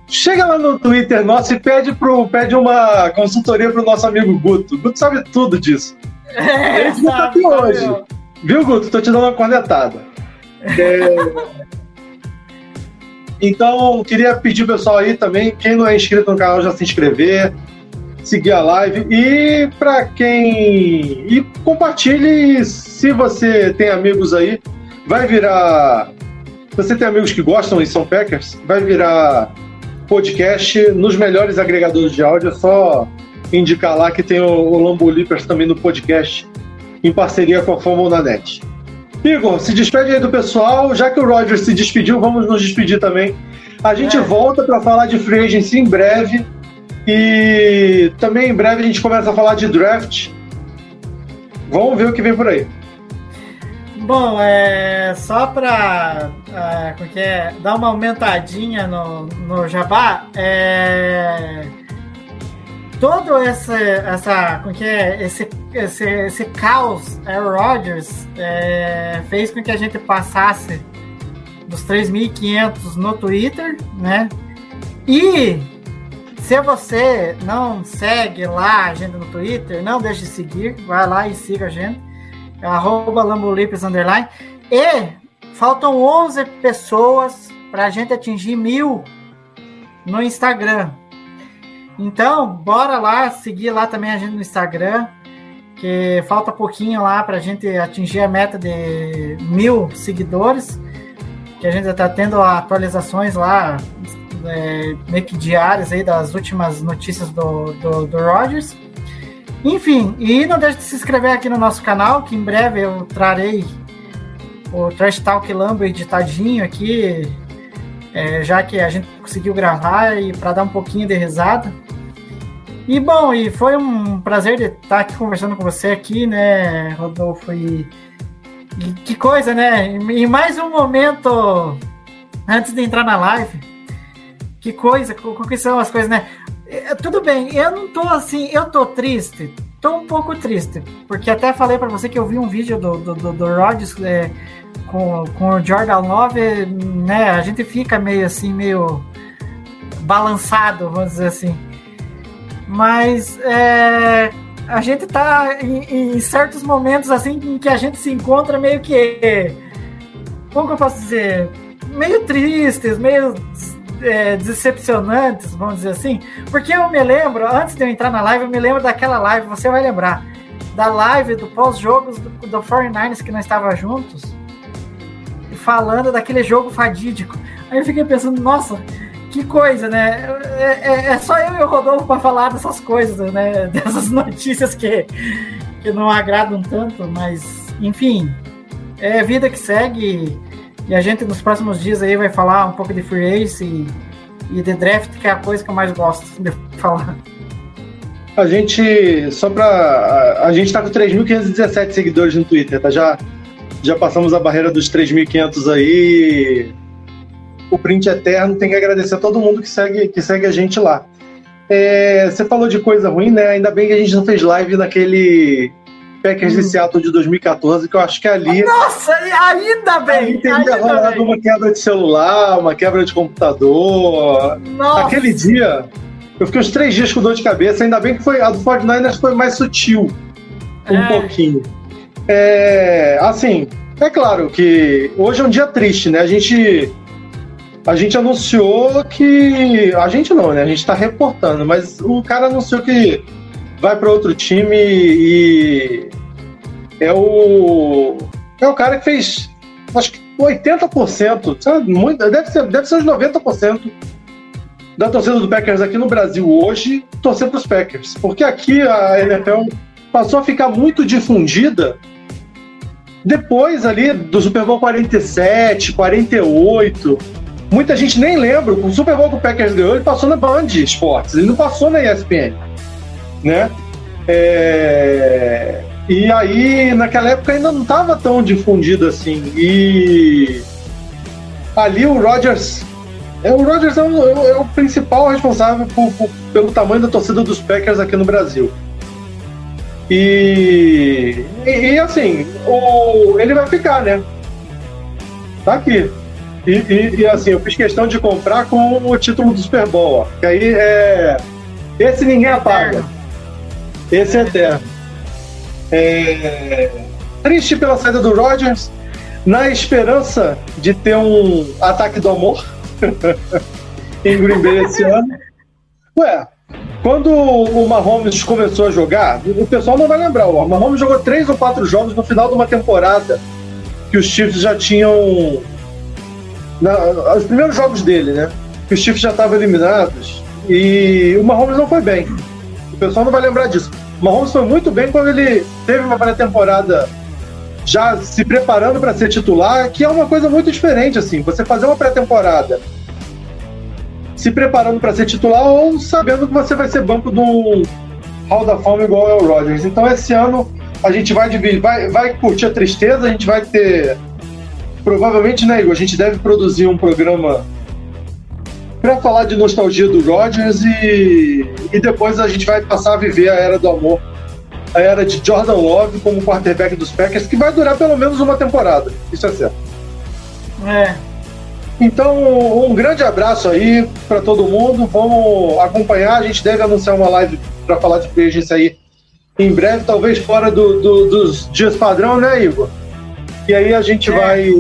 chega lá no Twitter nosso e pede, pro, pede uma consultoria pro nosso amigo Guto. Guto sabe tudo disso.
É,
Ele tá aqui hoje. Viu, Guto? Tô te dando uma cornetada. É, Então, queria pedir pessoal aí também, quem não é inscrito no canal, já se inscrever, seguir a live e para quem. E compartilhe se você tem amigos aí, vai virar. Se você tem amigos que gostam e são Packers, vai virar podcast nos melhores agregadores de áudio. É só indicar lá que tem o, o Lambo também no podcast, em parceria com a Fórmula Net. Igor, se despede aí do pessoal. Já que o Roger se despediu, vamos nos despedir também. A gente
É.
volta para falar de free agency em breve. E também em breve a gente começa a falar de draft. Vamos ver o que vem por aí.
Bom, é só para é, que é, dar uma aumentadinha no, no Jabá, é, todo esse, essa, como que é, esse, esse, esse caos Aaron Rodgers é, fez com que a gente passasse dos 3.500 no Twitter, né? E se você não segue lá a gente no Twitter, não deixe de seguir, vai lá e siga a gente arroba Lambolipes underline. E faltam 11 pessoas para a gente atingir mil no Instagram. Então, bora lá, seguir lá também a gente no Instagram, que falta pouquinho lá para a gente atingir a meta de mil seguidores, que a gente está tendo atualizações lá, é, meio que diárias aí das últimas notícias do, do, do Rogers. Enfim, e não deixe de se inscrever aqui no nosso canal, que em breve eu trarei o Trash Talk Lambo editadinho aqui, é, já que a gente conseguiu gravar e para dar um pouquinho de risada. E bom, e foi um prazer estar aqui conversando com você aqui, né, Rodolfo? E, e que coisa, né? E mais um momento antes de entrar na live. Que coisa, co- que são as coisas, né? É, Tudo bem, eu não tô assim, eu tô triste, tô um pouco triste, porque até falei pra você que eu vi um vídeo do, do, do, do Rodgers é, com, com o Jordan Love, né? A gente fica meio assim, meio balançado, vamos dizer assim. Mas é, a gente tá em, em certos momentos assim em que a gente se encontra meio que. Como que eu posso dizer? Meio tristes, meio é, decepcionantes, vamos dizer assim. Porque eu me lembro, antes de eu entrar na live, eu me lembro daquela live, você vai lembrar, da live do pós-jogos do, do 49ers que nós estava juntos, falando daquele jogo fadídico. Aí eu fiquei pensando, nossa, que coisa, né? É, é- é só eu e o Rodolfo para falar dessas coisas, né? Dessas notícias que, que não agradam tanto, mas enfim, é vida que segue. E a gente nos próximos dias aí vai falar um pouco de free agency e, e de draft, que é a coisa que eu mais gosto de falar.
A gente, só pra. A, a gente tá com 3.517 seguidores no Twitter, tá? Já, já passamos a barreira dos 3.500 aí. O print eterno tem que agradecer a todo mundo que segue, que segue a gente lá. É, você falou de coisa ruim, né? Ainda bem que a gente não fez live naquele Packers de Seattle de 2014, que eu acho que ali.
Nossa, ainda bem!
ali teria rolado uma quebra de celular, uma quebra de computador.
Nossa,
Aquele dia, eu fiquei uns três dias com dor de cabeça. Ainda bem que foi a do 49ers foi mais sutil, um
É.
pouquinho. É, assim, é claro que hoje é um dia triste, né? A gente a gente anunciou que a gente não, né? A gente tá reportando, mas o cara anunciou que vai para outro time e é o é o cara que fez acho que 80%, sabe? Muito, deve ser deve ser uns 90% da torcida do Packers aqui no Brasil hoje torcer para os Packers, porque aqui a NFL passou a ficar muito difundida depois ali do Super Bowl 47, 48. Muita gente nem lembra. O Super Bowl que o Packers ganhou, ele passou na Band Esportes, ele não passou na ESPN, né? É, E aí, naquela época ainda não estava tão difundido assim. E ali o Rodgers é, o Rodgers é, o- é é o principal responsável por- por- pelo tamanho da torcida dos Packers aqui no Brasil. E, e, e, assim, o, ele vai ficar, né? Tá aqui. E, e- e, assim, eu fiz questão de comprar com o título do Super Bowl, ó. Que aí é. Esse ninguém apaga. Esse é eterno. É, triste pela saída do Rodgers, na esperança de ter um ataque do amor em Green Bay esse ano. Ué, quando o Mahomes começou a jogar, o pessoal não vai lembrar, o Mahomes jogou três ou quatro jogos no final de uma temporada que os Chiefs já tinham. Na- os primeiros jogos dele, né? Que os Chiefs já estavam eliminados. E o Mahomes não foi bem. O pessoal não vai lembrar disso. O Mahomes foi muito bem quando ele teve uma pré-temporada já se preparando para ser titular, que é uma coisa muito diferente, assim. Você fazer uma pré-temporada se preparando para ser titular ou sabendo que você vai ser banco do Hall da Fama igual é o Rodgers. Então esse ano a gente vai dividir, vai, vai curtir a tristeza, a gente vai ter. Provavelmente, né, Igor? A gente deve produzir um programa para falar de nostalgia do Rodgers e, e depois a gente vai passar a viver a era do amor, a era de Jordan Love como quarterback dos Packers, que vai durar pelo menos uma temporada. Isso é certo.
É,
Então, um grande abraço aí para todo mundo. Vamos acompanhar. A gente deve anunciar uma live para falar de free aí em breve, talvez fora do- do- dos dias padrão, né, Igor? E aí a gente
É.
vai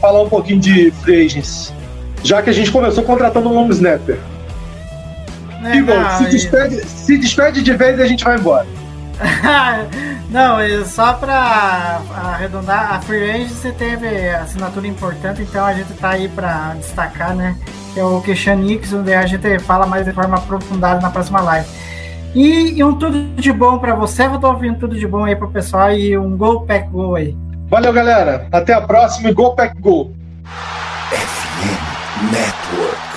falar um pouquinho de free agency. Já que a gente começou contratando um long snapper.
é,
Igor,
não,
se,
e-
despede, se despede de vez e a gente vai embora.
Não, só para arredondar, a Free Agency teve assinatura importante, então a gente tá aí para destacar, né? Que é o Christian Nix, onde a gente fala mais de forma aprofundada na próxima live. E, e um tudo de bom para você, eu tô ouvindo tudo de bom aí pro pessoal e um gol pack gol aí.
Valeu, galera. Até a próxima e Go Pack Go!
FM Network.